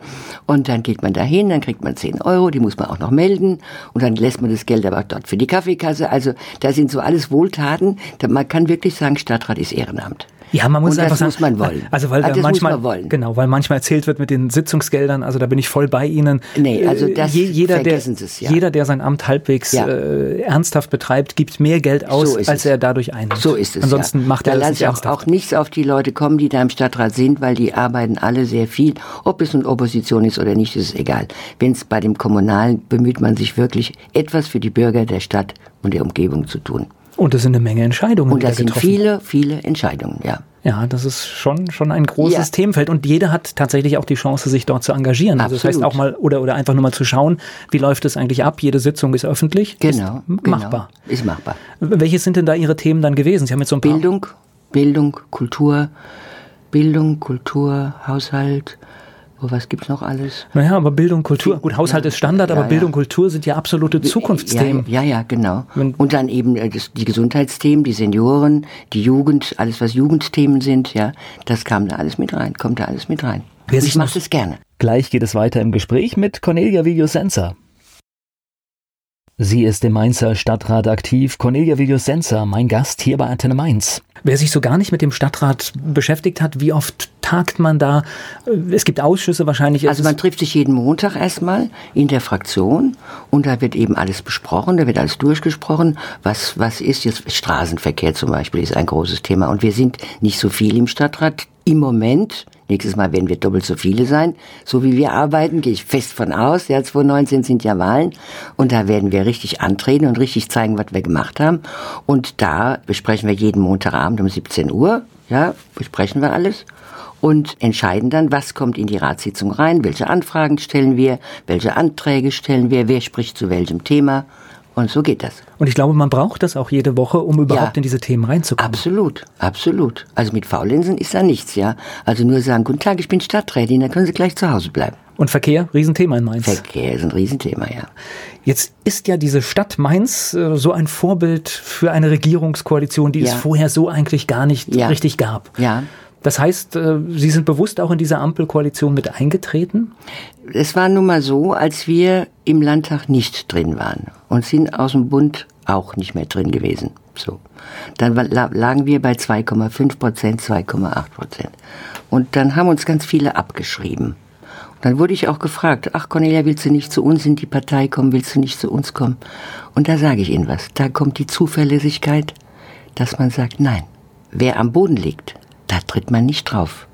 Und dann geht man dahin, dann kriegt man 10 Euro, die muss man auch noch melden. Und dann lässt man das Geld aber dort für die Kaffeekasse. Also da sind so alles Wohltaten. Man kann wirklich sagen, Stadtrat ist Ehrenamt. Ja, man muss und einfach das muss man wollen. Also weil also manchmal genau, weil manchmal erzählt wird mit den Sitzungsgeldern, also da bin ich voll bei Ihnen. Nee, also äh, das jeder, der, es, ja. jeder, der sein Amt halbwegs ja. äh, ernsthaft betreibt, gibt mehr Geld aus, so als er dadurch einnimmt. So ist es. Ansonsten ja. macht er da das nicht auch, auch nichts auf die Leute kommen, die da im Stadtrat sind, weil die arbeiten alle sehr viel. Ob es eine Opposition ist oder nicht, ist egal. Wenn es bei dem Kommunalen bemüht man sich wirklich etwas für die Bürger der Stadt und der Umgebung zu tun. Und das sind eine Menge Entscheidungen. Und das sind viele, viele Entscheidungen, ja. Ja, das ist schon, schon ein großes ja. Themenfeld. Und jeder hat tatsächlich auch die Chance, sich dort zu engagieren. Also das heißt auch mal, oder, oder einfach nur mal zu schauen, wie läuft es eigentlich ab? Jede Sitzung ist öffentlich. Genau. Ist machbar. Genau, ist machbar. Welche sind denn da Ihre Themen dann gewesen? Sie haben jetzt so ein paar. Bildung, Bildung, Kultur, Bildung, Kultur, Haushalt, Oh, was gibt's noch alles? Naja, aber Bildung, Kultur, gut, Haushalt ja, ist Standard, ja, aber Bildung, ja. Kultur sind ja absolute Zukunftsthemen. Ja, ja, genau. Und dann eben äh, die Gesundheitsthemen, die Senioren, die Jugend, alles was Jugendthemen sind, ja, das kam da alles mit rein, kommt da alles mit rein. Wer ich mache es gerne. Gleich geht es weiter im Gespräch mit Cornelia Villosenza. Sie ist im Mainzer Stadtrat aktiv. Cornelia Villosenza, mein Gast hier bei Antenne Mainz. Wer sich so gar nicht mit dem Stadtrat beschäftigt hat, wie oft tagt man da? Es gibt Ausschüsse wahrscheinlich. Also man trifft sich jeden Montag erstmal in der Fraktion und da wird eben alles besprochen, da wird alles durchgesprochen. Was, was ist jetzt Straßenverkehr zum Beispiel ist ein großes Thema und wir sind nicht so viel im Stadtrat im Moment. Nächstes Mal werden wir doppelt so viele sein. So wie wir arbeiten, gehe ich fest von aus. Ja, 2019 sind ja Wahlen. Und da werden wir richtig antreten und richtig zeigen, was wir gemacht haben. Und da besprechen wir jeden Montagabend um 17 Uhr. Ja, besprechen wir alles und entscheiden dann, was kommt in die Ratssitzung rein, welche Anfragen stellen wir, welche Anträge stellen wir, wer spricht zu welchem Thema. Und so geht das. Und ich glaube, man braucht das auch jede Woche, um überhaupt ja, in diese Themen reinzukommen. Absolut, absolut. Also mit Faulenzen ist da nichts, ja. Also nur sagen, guten Tag, ich bin Stadträtin, dann können Sie gleich zu Hause bleiben. Und Verkehr, Riesenthema in Mainz. Verkehr ist ein Riesenthema, ja. Jetzt ist ja diese Stadt Mainz äh, so ein Vorbild für eine Regierungskoalition, die ja. es vorher so eigentlich gar nicht ja. richtig gab. Ja. Das heißt, äh, Sie sind bewusst auch in diese Ampelkoalition mit eingetreten? Es war nun mal so, als wir im Landtag nicht drin waren und sind aus dem Bund auch nicht mehr drin gewesen. So. Dann lagen wir bei 2,5 Prozent, 2,8 Prozent. Und dann haben uns ganz viele abgeschrieben. Dann wurde ich auch gefragt, ach Cornelia, willst du nicht zu uns in die Partei kommen, willst du nicht zu uns kommen? Und da sage ich Ihnen was, da kommt die Zuverlässigkeit, dass man sagt, nein, wer am Boden liegt, da tritt man nicht drauf.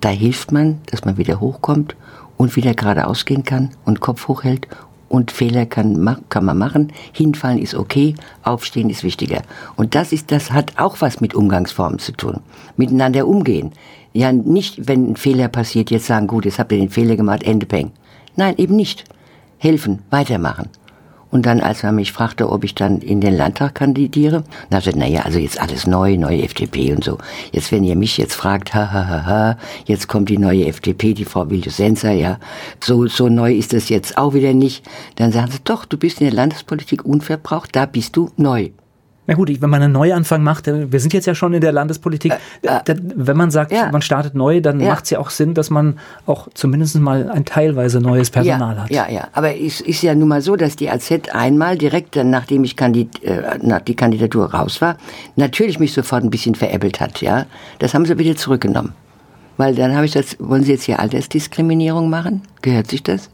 Da hilft man, dass man wieder hochkommt und wieder geradeaus gehen kann und Kopf hochhält und Fehler kann, kann man machen. Hinfallen ist okay, aufstehen ist wichtiger. Und das ist, das hat auch was mit Umgangsformen zu tun. Miteinander umgehen. Ja, nicht, wenn ein Fehler passiert, jetzt sagen, gut, jetzt habt ihr den Fehler gemacht, Ende Peng. Nein, eben nicht. Helfen, weitermachen. Und dann, als man mich fragte, ob ich dann in den Landtag kandidiere, ich gesagt, naja, also jetzt alles neu, neue FDP und so. Jetzt, wenn ihr mich jetzt fragt, ha, ha, ha, ha, jetzt kommt die neue FDP, die Frau Wildus-Senser, ja, so, so neu ist es jetzt auch wieder nicht. Dann sagen sie, doch, du bist in der Landespolitik unverbraucht, da bist du neu. Na gut, wenn man einen Neuanfang macht, äh, wir sind jetzt ja schon in der Landespolitik, äh, äh, wenn man sagt, ja. man startet neu, dann ja. macht es ja auch Sinn, dass man auch zumindest mal ein teilweise neues Personal ja, hat. Ja, ja, aber es ist ja nun mal so, dass die AZ einmal direkt, nachdem ich Kandid, äh, nach die Kandidatur raus war, natürlich mich sofort ein bisschen veräppelt hat, ja. Das haben sie wieder zurückgenommen. Weil dann habe ich das, wollen Sie jetzt hier Altersdiskriminierung machen? Gehört sich das?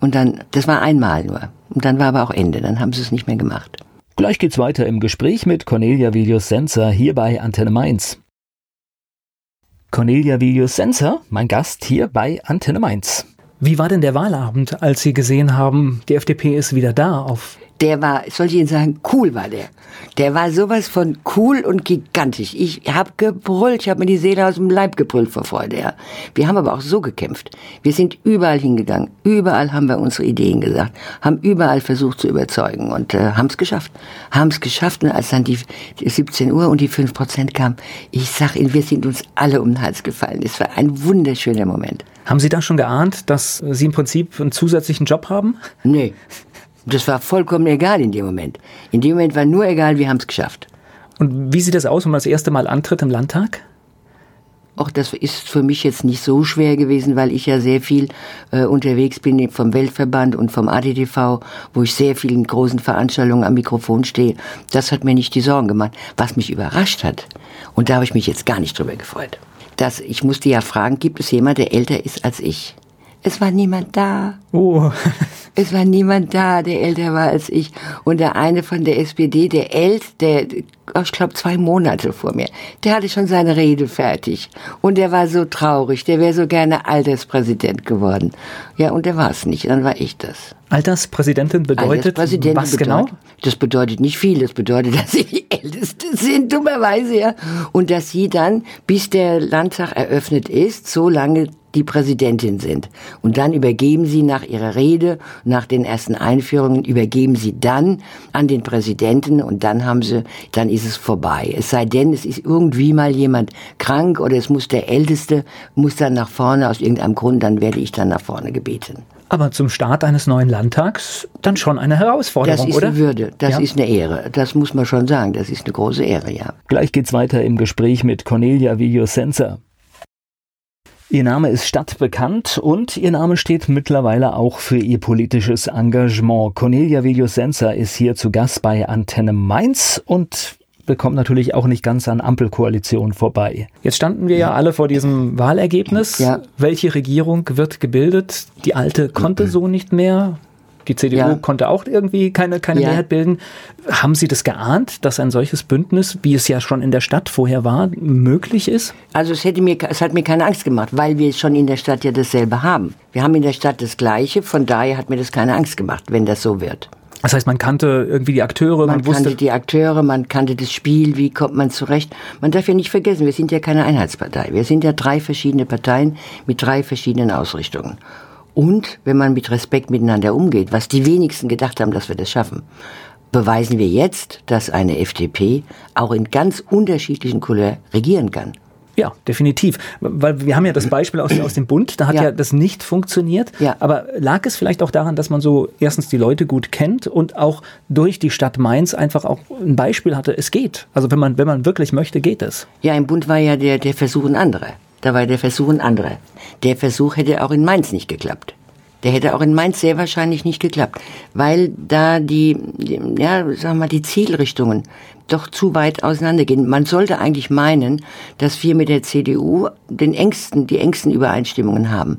Und dann, das war einmal nur. Und dann war aber auch Ende, dann haben sie es nicht mehr gemacht. Gleich geht's weiter im Gespräch mit Cornelia Vilius Senser hier bei Antenne Mainz. Cornelia Vilius Senser, mein Gast hier bei Antenne Mainz. Wie war denn der Wahlabend, als Sie gesehen haben, die FDP ist wieder da auf der war, soll ich Ihnen sagen, cool war der. Der war sowas von cool und gigantisch. Ich habe gebrüllt, ich habe mir die Seele aus dem Leib gebrüllt vor Freude. Ja. Wir haben aber auch so gekämpft. Wir sind überall hingegangen. Überall haben wir unsere Ideen gesagt, haben überall versucht zu überzeugen und äh, haben es geschafft. Haben es geschafft und als dann die, die 17 Uhr und die 5 Prozent kamen, ich sag Ihnen, wir sind uns alle um den Hals gefallen. Es war ein wunderschöner Moment. Haben Sie da schon geahnt, dass Sie im Prinzip einen zusätzlichen Job haben? Nee, das war vollkommen egal in dem Moment. In dem Moment war nur egal, wir haben es geschafft. Und wie sieht das aus, wenn man das erste Mal antritt im Landtag? Auch das ist für mich jetzt nicht so schwer gewesen, weil ich ja sehr viel äh, unterwegs bin vom Weltverband und vom ADTV, wo ich sehr vielen großen Veranstaltungen am Mikrofon stehe. Das hat mir nicht die Sorgen gemacht. Was mich überrascht hat, und da habe ich mich jetzt gar nicht drüber gefreut, dass ich musste ja fragen, gibt es jemand, der älter ist als ich? Es war niemand da. Oh. [LAUGHS] Es war niemand da, der älter war als ich. Und der eine von der SPD, der älteste, der, ich glaube, zwei Monate vor mir, der hatte schon seine Rede fertig. Und der war so traurig, der wäre so gerne Alterspräsident geworden. Ja, und der war es nicht, dann war ich das. Alterspräsidentin bedeutet Alterspräsidentin was genau? bedeutet, genau? Das bedeutet nicht viel, das bedeutet, [LAUGHS] dass sie die Älteste sind, dummerweise, ja. Und dass sie dann, bis der Landtag eröffnet ist, so lange die Präsidentin sind. Und dann übergeben sie nach ihrer Rede, nach den ersten Einführungen, übergeben sie dann an den Präsidenten und dann haben sie, dann ist es vorbei. Es sei denn, es ist irgendwie mal jemand krank oder es muss der Älteste, muss dann nach vorne aus irgendeinem Grund, dann werde ich dann nach vorne gebeten. Aber zum Start eines neuen Landtags dann schon eine Herausforderung, oder? Das ist oder? eine Würde, das ja. ist eine Ehre. Das muss man schon sagen, das ist eine große Ehre, ja. Gleich geht's weiter im Gespräch mit Cornelia Villosenza. Ihr Name ist stadtbekannt und Ihr Name steht mittlerweile auch für Ihr politisches Engagement. Cornelia Villosenza ist hier zu Gast bei Antenne Mainz und bekommt natürlich auch nicht ganz an Ampelkoalition vorbei. Jetzt standen wir ja alle vor diesem Wahlergebnis. Ja. Welche Regierung wird gebildet? Die alte konnte so nicht mehr. Die CDU ja. konnte auch irgendwie keine, keine ja. Mehrheit bilden. Haben Sie das geahnt, dass ein solches Bündnis, wie es ja schon in der Stadt vorher war, möglich ist? Also es, hätte mir, es hat mir keine Angst gemacht, weil wir schon in der Stadt ja dasselbe haben. Wir haben in der Stadt das Gleiche, von daher hat mir das keine Angst gemacht, wenn das so wird. Das heißt, man kannte irgendwie die Akteure, man, man kannte die Akteure, man kannte das Spiel, wie kommt man zurecht. Man darf ja nicht vergessen, wir sind ja keine Einheitspartei. Wir sind ja drei verschiedene Parteien mit drei verschiedenen Ausrichtungen. Und wenn man mit Respekt miteinander umgeht, was die wenigsten gedacht haben, dass wir das schaffen, beweisen wir jetzt, dass eine FDP auch in ganz unterschiedlichen Couleur regieren kann. Ja, definitiv. Weil wir haben ja das Beispiel aus, aus dem Bund, da hat ja. ja das nicht funktioniert. Ja. Aber lag es vielleicht auch daran, dass man so erstens die Leute gut kennt und auch durch die Stadt Mainz einfach auch ein Beispiel hatte, es geht. Also wenn man, wenn man wirklich möchte, geht es. Ja, im Bund war ja der, der Versuch ein anderer. Da war der Versuch ein anderer. Der Versuch hätte auch in Mainz nicht geklappt. Der hätte auch in Mainz sehr wahrscheinlich nicht geklappt, weil da die, ja, sagen wir mal, die Zielrichtungen doch zu weit auseinandergehen. Man sollte eigentlich meinen, dass wir mit der CDU den engsten, die engsten Übereinstimmungen haben.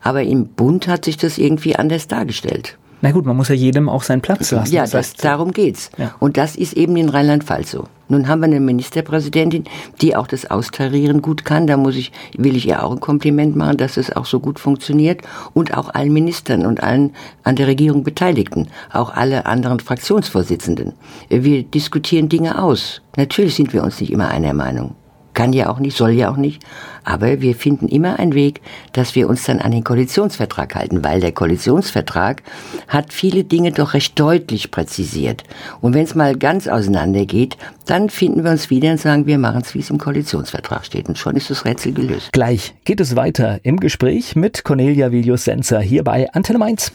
Aber im Bund hat sich das irgendwie anders dargestellt. Na gut, man muss ja jedem auch seinen Platz lassen. Ja, das heißt, darum geht's. Ja. Und das ist eben in Rheinland-Pfalz so. Nun haben wir eine Ministerpräsidentin, die auch das Austarieren gut kann. Da muss ich, will ich ihr auch ein Kompliment machen, dass es auch so gut funktioniert. Und auch allen Ministern und allen an der Regierung Beteiligten. Auch alle anderen Fraktionsvorsitzenden. Wir diskutieren Dinge aus. Natürlich sind wir uns nicht immer einer Meinung kann ja auch nicht, soll ja auch nicht. Aber wir finden immer einen Weg, dass wir uns dann an den Koalitionsvertrag halten, weil der Koalitionsvertrag hat viele Dinge doch recht deutlich präzisiert. Und wenn es mal ganz auseinander geht, dann finden wir uns wieder und sagen, wir machen es, wie es im Koalitionsvertrag steht. Und schon ist das Rätsel gelöst. Gleich geht es weiter im Gespräch mit Cornelia Vilius-Senzer hier bei Antenne Mainz.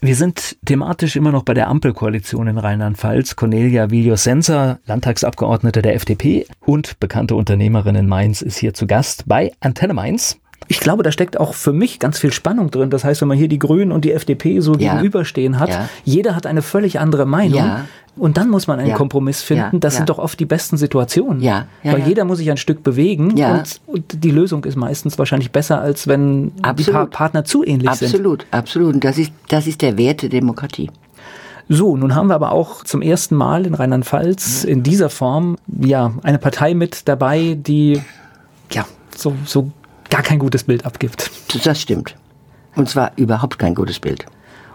Wir sind thematisch immer noch bei der Ampelkoalition in Rheinland-Pfalz. Cornelia Vilios-Senser, Landtagsabgeordnete der FDP und bekannte Unternehmerin in Mainz, ist hier zu Gast bei Antenne Mainz. Ich glaube, da steckt auch für mich ganz viel Spannung drin. Das heißt, wenn man hier die Grünen und die FDP so ja. gegenüberstehen hat, ja. jeder hat eine völlig andere Meinung. Ja. Und dann muss man einen Kompromiss finden. das sind doch oft die besten Situationen. Ja. Weil jeder muss sich ein Stück bewegen und, und, die Lösung ist meistens wahrscheinlich besser, als wenn absolut. die pa Partner zu ähnlich absolut. sind. Absolut, absolut. Und das ist, das ist der Wert der Demokratie. So, nun haben wir aber auch zum ersten Mal in Rheinland-Pfalz in dieser Form ja eine Partei mit dabei, die ja so, so gar kein gutes Bild abgibt. Das stimmt. Und zwar überhaupt kein gutes Bild.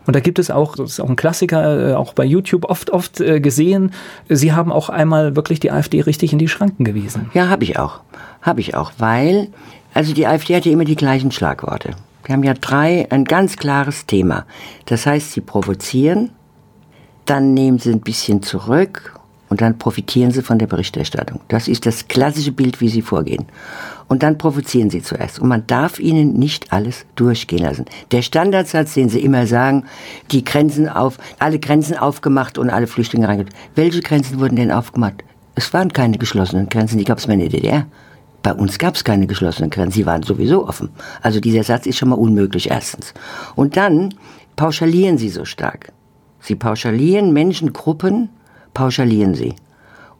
Und da gibt es auch, das ist auch ein Klassiker, äh, auch bei YouTube oft, oft äh, gesehen, Sie haben auch einmal wirklich die AfD richtig in die Schranken gewiesen. Ja, habe ich auch. Habe ich auch, weil, also die AfD hat ja immer die gleichen Schlagworte. Wir haben ja drei, ein ganz klares Thema. Das heißt, sie provozieren, dann nehmen sie ein bisschen zurück und dann profitieren sie von der Berichterstattung. Das ist das klassische Bild, wie sie vorgehen. Und dann provozieren sie zuerst. Und man darf ihnen nicht alles durchgehen lassen. Der Standardsatz, den sie immer sagen, die Grenzen auf, alle Grenzen aufgemacht und alle Flüchtlinge reingeht. Welche Grenzen wurden denn aufgemacht? Es waren keine geschlossenen Grenzen, die gab es mal in der DDR. Bei uns gab es keine geschlossenen Grenzen, sie waren sowieso offen. Also dieser Satz ist schon mal unmöglich erstens. Und dann pauschalieren sie so stark. Sie pauschalieren Menschengruppen, pauschalieren sie.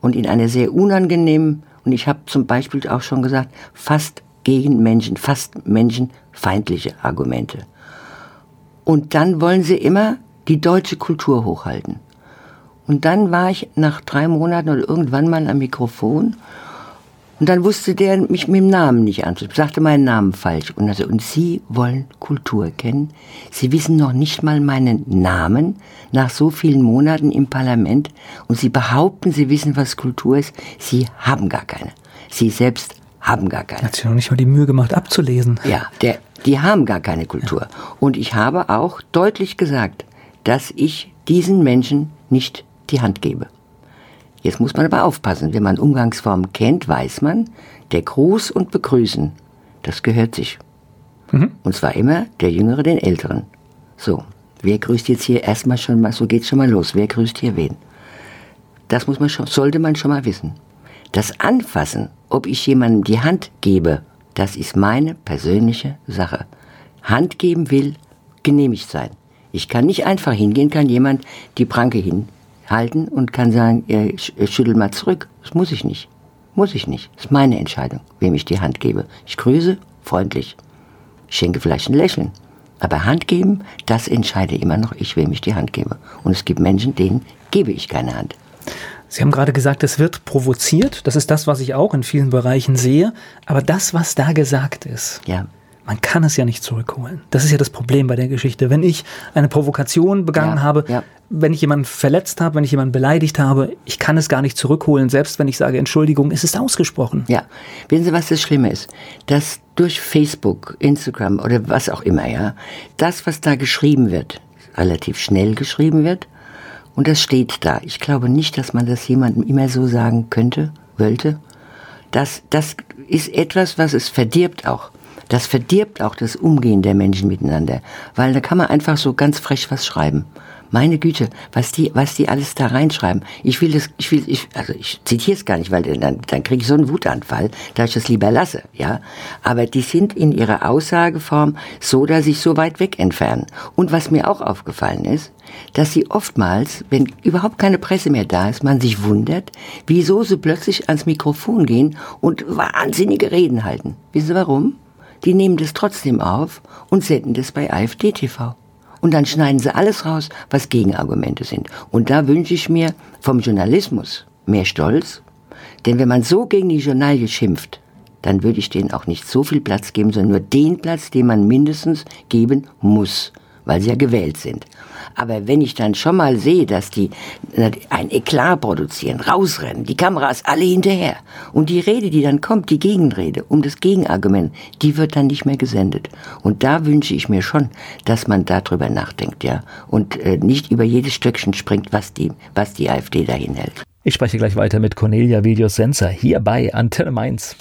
Und in einer sehr unangenehmen, und ich habe zum Beispiel auch schon gesagt, fast gegen Menschen, fast menschenfeindliche Argumente. Und dann wollen sie immer die deutsche Kultur hochhalten. Und dann war ich nach drei Monaten oder irgendwann mal am Mikrofon und dann wusste der mich mit dem Namen nicht anzusprechen, sagte meinen Namen falsch. Und also, und Sie wollen Kultur kennen? Sie wissen noch nicht mal meinen Namen nach so vielen Monaten im Parlament und Sie behaupten, Sie wissen, was Kultur ist. Sie haben gar keine. Sie selbst haben gar keine. Hat sich noch nicht mal die Mühe gemacht, abzulesen. Ja, der, die haben gar keine Kultur. Ja. Und ich habe auch deutlich gesagt, dass ich diesen Menschen nicht die Hand gebe. Jetzt muss man aber aufpassen. Wenn man Umgangsformen kennt, weiß man, der Gruß und Begrüßen, das gehört sich. Mhm. Und zwar immer der Jüngere den Älteren. So, wer grüßt jetzt hier erstmal schon mal, so geht's schon mal los. Wer grüßt hier wen? Das muss man schon, sollte man schon mal wissen. Das Anfassen, ob ich jemandem die Hand gebe, das ist meine persönliche Sache. Hand geben will, genehmigt sein. Ich kann nicht einfach hingehen, kann jemand die Pranke hin, halten und kann sagen, ihr schüttel mal zurück. Das muss ich nicht. Muss ich nicht. Das ist meine Entscheidung, wem ich die Hand gebe. Ich grüße freundlich. Ich schenke vielleicht ein Lächeln. Aber Hand geben, das entscheide immer noch ich, wem ich die Hand gebe. Und es gibt Menschen, denen gebe ich keine Hand. Sie haben gerade gesagt, es wird provoziert. Das ist das, was ich auch in vielen Bereichen sehe. Aber das, was da gesagt ist, ja man kann es ja nicht zurückholen. Das ist ja das Problem bei der Geschichte. Wenn ich eine Provokation begangen ja, habe, ja. wenn ich jemanden verletzt habe, wenn ich jemanden beleidigt habe, ich kann es gar nicht zurückholen. Selbst wenn ich sage Entschuldigung, ist es ausgesprochen. Ja. Wissen Sie, was das Schlimme ist? Dass durch Facebook, Instagram oder was auch immer, ja, das, was da geschrieben wird, relativ schnell geschrieben wird und das steht da. Ich glaube nicht, dass man das jemandem immer so sagen könnte, wollte. das, das ist etwas, was es verdirbt auch. Das verdirbt auch das Umgehen der Menschen miteinander, weil da kann man einfach so ganz frech was schreiben. Meine Güte, was die, was die alles da reinschreiben. Ich will das, ich will, ich, also ich zitiere es gar nicht, weil dann, dann kriege ich so einen Wutanfall, da ich das lieber lasse, ja. Aber die sind in ihrer Aussageform so, dass sich so weit weg entfernen. Und was mir auch aufgefallen ist, dass sie oftmals, wenn überhaupt keine Presse mehr da ist, man sich wundert, wieso sie plötzlich ans Mikrofon gehen und wahnsinnige Reden halten. Wissen Sie warum? Die nehmen das trotzdem auf und senden das bei AfD TV. Und dann schneiden sie alles raus, was Gegenargumente sind. Und da wünsche ich mir vom Journalismus mehr Stolz. Denn wenn man so gegen die Journalie schimpft, dann würde ich denen auch nicht so viel Platz geben, sondern nur den Platz, den man mindestens geben muss, weil sie ja gewählt sind. Aber wenn ich dann schon mal sehe, dass die ein Eklat produzieren, rausrennen, die Kameras alle hinterher und die Rede, die dann kommt, die Gegenrede, um das Gegenargument, die wird dann nicht mehr gesendet. Und da wünsche ich mir schon, dass man darüber nachdenkt, ja, und äh, nicht über jedes Stöckchen springt, was die, was die AfD dahin hält. Ich spreche gleich weiter mit Cornelia Videos Sensor hier bei Antenne Mainz.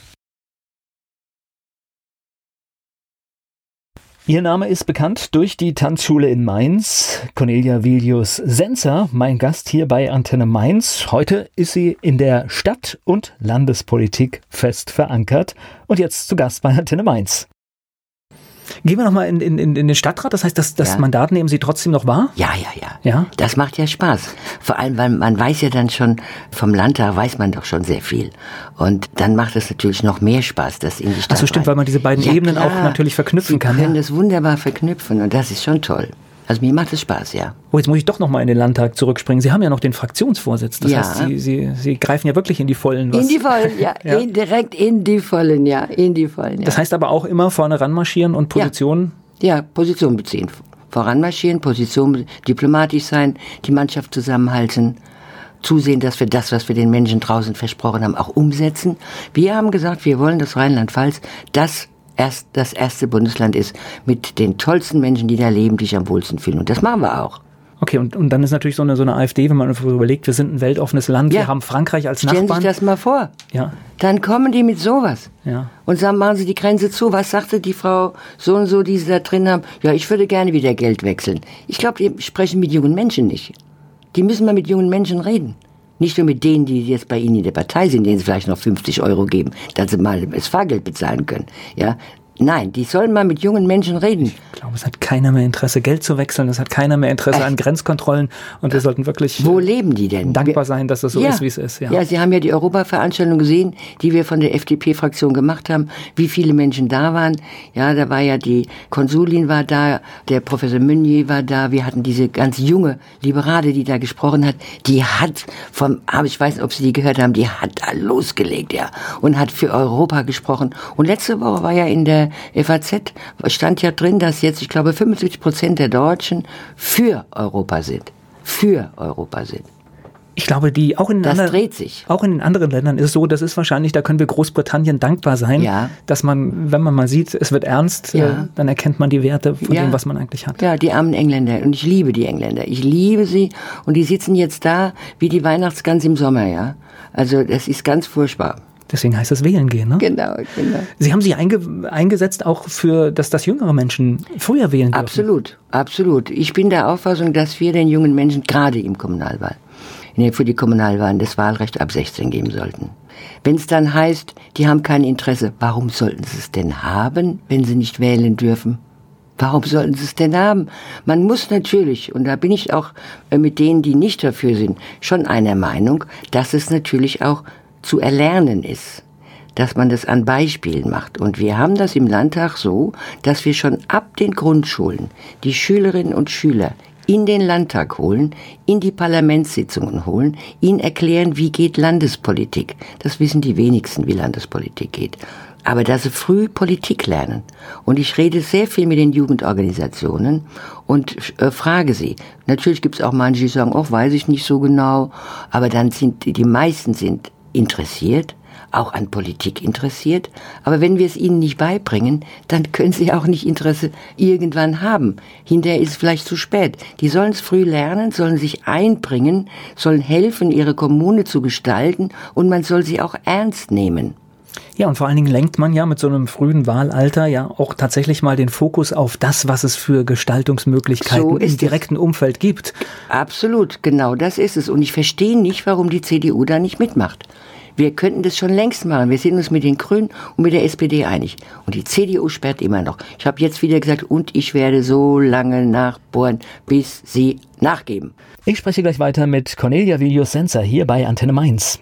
Ihr Name ist bekannt durch die Tanzschule in Mainz. Cornelia Vilius Senser, mein Gast hier bei Antenne Mainz. Heute ist sie in der Stadt- und Landespolitik fest verankert und jetzt zu Gast bei Antenne Mainz. Gehen wir nochmal in, in, in den Stadtrat, das heißt, das, das ja. Mandat nehmen Sie trotzdem noch wahr? Ja, ja, ja, ja. Das macht ja Spaß. Vor allem, weil man weiß ja dann schon, vom Landtag weiß man doch schon sehr viel. Und dann macht es natürlich noch mehr Spaß, das in die Stadt Achso, stimmt, weil man diese beiden ja, Ebenen klar. auch natürlich verknüpfen Sie kann. Sie können ja. das wunderbar verknüpfen und das ist schon toll. Also mir macht es Spaß, ja. Oh, jetzt muss ich doch noch mal in den Landtag zurückspringen. Sie haben ja noch den Fraktionsvorsitz. Das ja. heißt, Sie, Sie, Sie greifen ja wirklich in die Vollen. Was. In die Vollen, ja. [LAUGHS] ja. In, direkt in die Vollen, ja. In die Vollen, ja. Das heißt aber auch immer vorne ranmarschieren und Positionen? Ja, ja Position beziehen. Voranmarschieren, Position diplomatisch sein, die Mannschaft zusammenhalten zusehen, dass wir das, was wir den Menschen draußen versprochen haben, auch umsetzen. Wir haben gesagt, wir wollen, dass Rheinland-Pfalz das erst das erste Bundesland ist mit den tollsten Menschen, die da leben, die sich am wohlsten fühlen. Und das machen wir auch. Okay, und, und dann ist natürlich so eine, so eine AfD, wenn man überlegt, wir sind ein weltoffenes Land, ja. wir haben Frankreich als Stellen Nachbarn. Stellen sich das mal vor. Ja. Dann kommen die mit sowas. Ja. Und sagen, machen sie die Grenze zu. Was sagte die Frau so und so, die sie da drin haben? Ja, ich würde gerne wieder Geld wechseln. Ich glaube, die sprechen mit jungen Menschen nicht. Die müssen mal mit jungen Menschen reden. Nicht nur mit denen, die jetzt bei Ihnen in der Partei sind, denen Sie vielleicht noch 50 Euro geben, dass Sie mal das Fahrgeld bezahlen können. Ja, Nein, die sollen mal mit jungen Menschen reden. Ich glaube, es hat keiner mehr Interesse, Geld zu wechseln. Es hat keiner mehr Interesse an Grenzkontrollen. Und wir sollten wirklich Wo leben die denn? dankbar sein, dass es so ja. ist, wie es ist. Ja. ja, Sie haben ja die Europaveranstaltung gesehen, die wir von der FDP-Fraktion gemacht haben, wie viele Menschen da waren. Ja, da war ja die Konsulin war da, der Professor Meunier war da. Wir hatten diese ganz junge Liberale, die da gesprochen hat. Die hat vom, aber ich weiß nicht, ob Sie die gehört haben, die hat da losgelegt, ja, und hat für Europa gesprochen. Und letzte Woche war ja in der FAZ stand ja drin, dass jetzt, ich glaube, 75 Prozent der Deutschen für Europa sind. Für Europa sind. Ich glaube, die auch in, das anderen, dreht sich. auch in den anderen Ländern ist es so, das ist wahrscheinlich, da können wir Großbritannien dankbar sein, ja. dass man, wenn man mal sieht, es wird ernst, ja. äh, dann erkennt man die Werte von ja. dem, was man eigentlich hat. Ja, die armen Engländer. Und ich liebe die Engländer. Ich liebe sie. Und die sitzen jetzt da wie die Weihnachtsgans im Sommer, ja. Also das ist ganz furchtbar. Deswegen heißt es wählen gehen, ne? Genau, genau. Sie haben sich einge eingesetzt auch für, dass das jüngere Menschen früher wählen dürfen. Absolut, absolut. Ich bin der Auffassung, dass wir den jungen Menschen gerade im Kommunalwahl, für die Kommunalwahlen das Wahlrecht ab 16 geben sollten. Wenn es dann heißt, die haben kein Interesse, warum sollten sie es denn haben, wenn sie nicht wählen dürfen? Warum sollten sie es denn haben? Man muss natürlich, und da bin ich auch äh, mit denen, die nicht dafür sind, schon einer Meinung, dass es natürlich auch zu erlernen ist, dass man das an Beispielen macht. Und wir haben das im Landtag so, dass wir schon ab den Grundschulen die Schülerinnen und Schüler in den Landtag holen, in die Parlamentssitzungen holen, ihnen erklären, wie geht Landespolitik. Das wissen die wenigsten, wie Landespolitik geht. Aber dass sie früh Politik lernen. Und ich rede sehr viel mit den Jugendorganisationen und äh, frage sie. Natürlich gibt es auch manche, die sagen, oh, weiß ich nicht so genau. Aber dann sind die, die meisten sind interessiert, auch an Politik interessiert, aber wenn wir es ihnen nicht beibringen, dann können sie auch nicht Interesse irgendwann haben. Hinterher ist es vielleicht zu spät. Die sollen es früh lernen, sollen sich einbringen, sollen helfen, ihre Kommune zu gestalten und man soll sie auch ernst nehmen. Ja, und vor allen Dingen lenkt man ja mit so einem frühen Wahlalter ja auch tatsächlich mal den Fokus auf das, was es für Gestaltungsmöglichkeiten so im direkten es. Umfeld gibt. Absolut, genau das ist es. Und ich verstehe nicht, warum die CDU da nicht mitmacht. Wir könnten das schon längst machen. Wir sind uns mit den Grünen und mit der SPD einig. Und die CDU sperrt immer noch. Ich habe jetzt wieder gesagt, und ich werde so lange nachbohren, bis sie nachgeben. Ich spreche gleich weiter mit Cornelia Villos-Senser hier bei Antenne Mainz.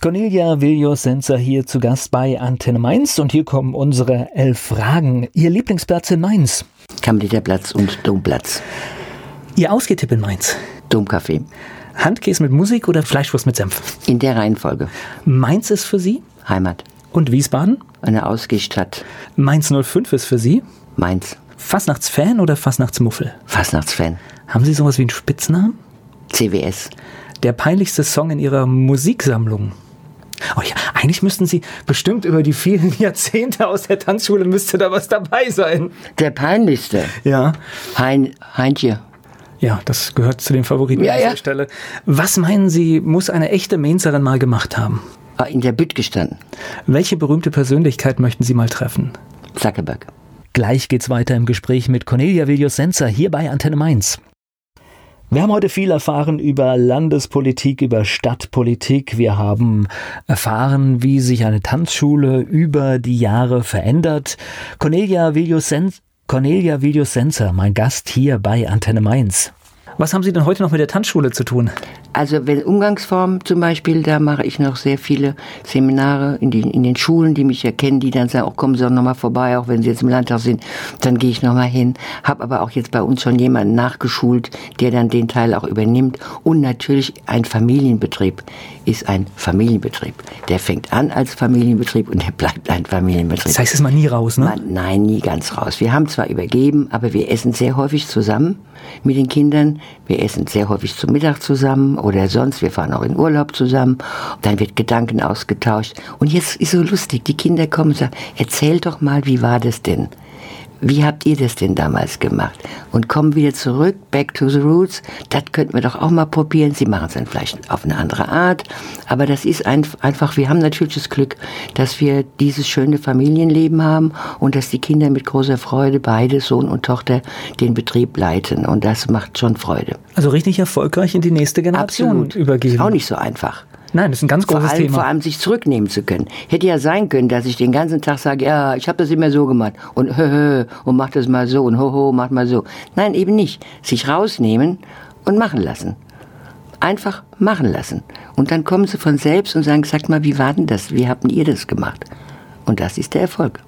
Cornelia Villos-Senser hier zu Gast bei Antenne Mainz und hier kommen unsere elf Fragen. Ihr Lieblingsplatz in Mainz? Kammerliterplatz und Domplatz. Ihr Ausgehtipp in Mainz? Domcafé. Handkäse mit Musik oder Fleischwurst mit Senf? In der Reihenfolge. Mainz ist für Sie? Heimat. Und Wiesbaden? Eine Ausgehstadt. Mainz 05 ist für Sie? Mainz. Fastnachtsfan oder Fastnachtsmuffel? Fastnachtsfan. Haben Sie sowas wie einen Spitznamen? CWS. Der peinlichste Song in Ihrer Musiksammlung? Oh ja, eigentlich müssten Sie bestimmt über die vielen [LAUGHS] Jahrzehnte aus der Tanzschule müsste da was dabei sein. Der peinlichste? Ja. Hein, Heintje. Ja, das gehört zu den Favoriten ja, an dieser ja. Stelle. Was meinen Sie, muss eine echte Mainzerin mal gemacht haben? Ah, in der Bütt gestanden. Welche berühmte Persönlichkeit möchten Sie mal treffen? Zuckerberg. Gleich geht's weiter im Gespräch mit Cornelia Villos-Senzer hier bei Antenne Mainz. Wir haben heute viel erfahren über Landespolitik, über Stadtpolitik. Wir haben erfahren, wie sich eine Tanzschule über die Jahre verändert. Cornelia Villos-Senzer Cornelia Videosenser, mein Gast hier bei Antenne Mainz. Was haben Sie denn heute noch mit der Tanzschule zu tun? Also wenn Umgangsform zum Beispiel, da mache ich noch sehr viele Seminare in den, in den Schulen, die mich erkennen, die dann sagen, oh, kommen Sie auch nochmal vorbei, auch wenn Sie jetzt im Landtag sind, dann gehe ich nochmal hin. Habe aber auch jetzt bei uns schon jemanden nachgeschult, der dann den Teil auch übernimmt. Und natürlich ein Familienbetrieb ist ein Familienbetrieb. Der fängt an als Familienbetrieb und der bleibt ein Familienbetrieb. Das heißt, es ist mal nie raus, ne? Man, nein, nie ganz raus. Wir haben zwar übergeben, aber wir essen sehr häufig zusammen mit den Kindern. Wir essen sehr häufig zum Mittag zusammen oder sonst. Wir fahren auch in Urlaub zusammen. Dann wird Gedanken ausgetauscht. Und jetzt ist so lustig. Die Kinder kommen und sagen, erzähl doch mal, wie war das denn? Wie habt ihr das denn damals gemacht? Und kommen wieder zurück, back to the roots. Das könnten wir doch auch mal probieren. Sie machen es dann vielleicht auf eine andere Art. Aber das ist einfach, wir haben natürlich das Glück, dass wir dieses schöne Familienleben haben und dass die Kinder mit großer Freude, beide Sohn und Tochter, den Betrieb leiten. Und das macht schon Freude. Also richtig erfolgreich in die nächste Generation Absolut. übergeben. Ist auch nicht so einfach. Nein, das ist ein ganz großes vor allem, Thema. Vor allem sich zurücknehmen zu können. Hätte ja sein können, dass ich den ganzen Tag sage, ja, ich habe das immer so gemacht und hö, hö, und mach das mal so und ho, ho, mach mal so. Nein, eben nicht. Sich rausnehmen und machen lassen. Einfach machen lassen. Und dann kommen sie von selbst und sagen, sag mal, wie war denn das? Wie habt ihr das gemacht? Und das ist der Erfolg.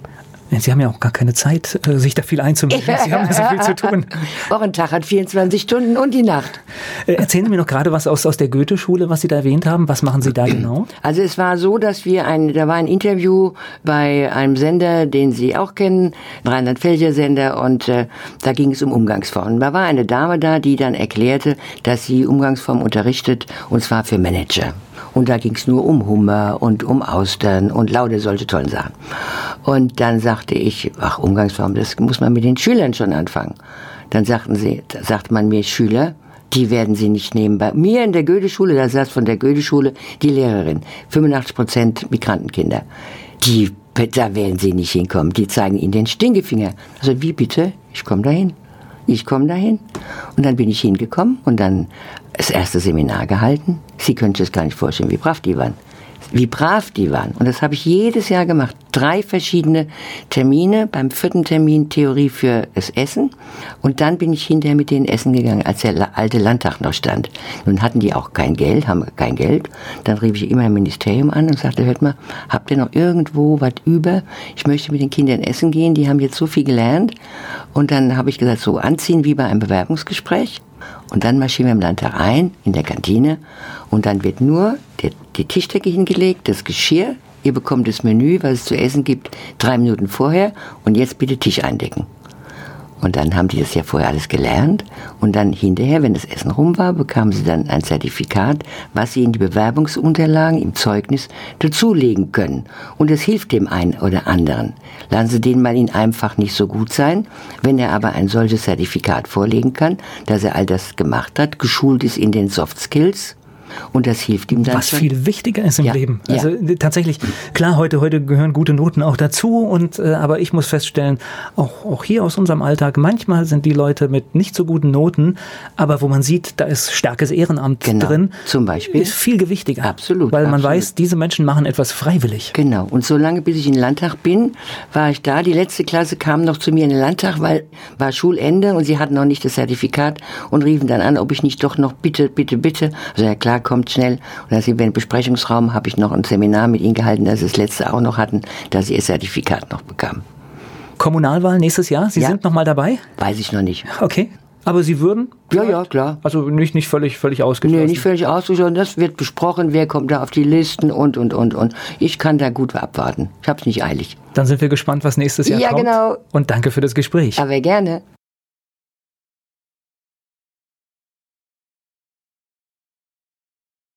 Sie haben ja auch gar keine Zeit, äh, sich da viel einzumischen. Sie haben ja so viel zu tun. [LAUGHS] Auch ein Tag hat 24 Stunden und die Nacht. Äh, erzählen Sie mir noch gerade was aus, aus der Goethe-Schule, was Sie da erwähnt haben. Was machen Sie da genau? Also es war so, dass wir ein, da war ein Interview bei einem Sender, den Sie auch kennen, Rheinland-Pfälzer-Sender, und äh, da ging es um Umgangsformen. Da war eine Dame da, die dann erklärte, dass sie Umgangsformen unterrichtet, und zwar für Manager. Und da ging es nur um Hummer und um Austern und lauter solche tollen Sachen. Und dann sagte ich, ach, Umgangsform, das muss man mit den Schülern schon anfangen. Dann sagten sie, sagt man mir, Schüler, die werden sie nicht nehmen. Bei mir in der Goethe-Schule, da saß von der Goethe-Schule die Lehrerin, 85 Prozent Migrantenkinder. Die, da werden sie nicht hinkommen. Die zeigen ihnen den Stinkefinger. Also wie bitte? Ich komme dahin. Ich komme dahin. Und dann bin ich hingekommen und dann das erste Seminar gehalten. Sie können sich das gar nicht vorstellen, wie brav die waren. Wie brav die waren. Und das habe ich jedes Jahr gemacht. Drei verschiedene Termine. Beim vierten Termin Theorie für das Essen. Und dann bin ich hinterher mit denen essen gegangen, als der alte Landtag noch stand. Nun hatten die auch kein Geld, haben kein Geld. Dann rief ich immer im Ministerium an und sagte, hört mal, habt ihr noch irgendwo was über? Ich möchte mit den Kindern essen gehen. Die haben jetzt so viel gelernt. Und dann habe ich gesagt, so anziehen wie bei einem Bewerbungsgespräch. Und dann marschieren wir im Landtag ein, in der Kantine. Und dann wird nur die, die Tischdecke hingelegt, das Geschirr. Ihr bekommt das Menü, was es zu essen gibt, drei Minuten vorher. Und jetzt bitte Tisch eindecken. Und dann haben die das ja vorher alles gelernt. Und dann hinterher, wenn das Essen rum war, bekamen sie dann ein Zertifikat, was sie in die Bewerbungsunterlagen im Zeugnis dazulegen können. Und es hilft dem einen oder anderen. Lassen Sie den mal in einem Fach nicht so gut sein. Wenn er aber ein solches Zertifikat vorlegen kann, dass er all das gemacht hat, geschult ist in den Soft Skills, Und das hilft ihm dann. Was schon. viel wichtiger ist im Ja, Leben. ja. Also äh, tatsächlich, klar, heute, heute gehören gute Noten auch dazu. Und äh, aber ich muss feststellen, auch, auch hier aus unserem Alltag, manchmal sind die Leute mit nicht so guten Noten, aber wo man sieht, da ist starkes Ehrenamt Genau, drin. zum Beispiel. Ist viel gewichtiger. Absolut, Weil man absolut. weiß, diese Menschen machen etwas freiwillig. Genau. Und so lange, bis ich in den Landtag bin, war ich da. Die letzte Klasse kam noch zu mir in den Landtag, weil war Schulende und sie hatten noch nicht das Zertifikat und riefen dann an, ob ich nicht doch noch bitte, bitte, bitte. Also ja klar, kommt schnell. Und als sie im Besprechungsraum habe ich noch ein Seminar mit ihnen gehalten, dass sie das letzte auch noch hatten, dass sie ihr Zertifikat noch bekamen. Kommunalwahl nächstes Jahr, Sie Ja. sind noch mal dabei? Weiß ich noch nicht. Okay. Aber Sie würden? Ja, ja, klar. Also nicht, nicht völlig, völlig ausgeschlossen. Nee, nicht völlig ausgeschlossen. Das wird besprochen, wer kommt da auf die Listen und, und, und, und. Ich kann da gut abwarten. Ich hab's nicht eilig. Dann sind wir gespannt, was nächstes Jahr Ja, kommt. genau. Und danke für das Gespräch. Aber gerne.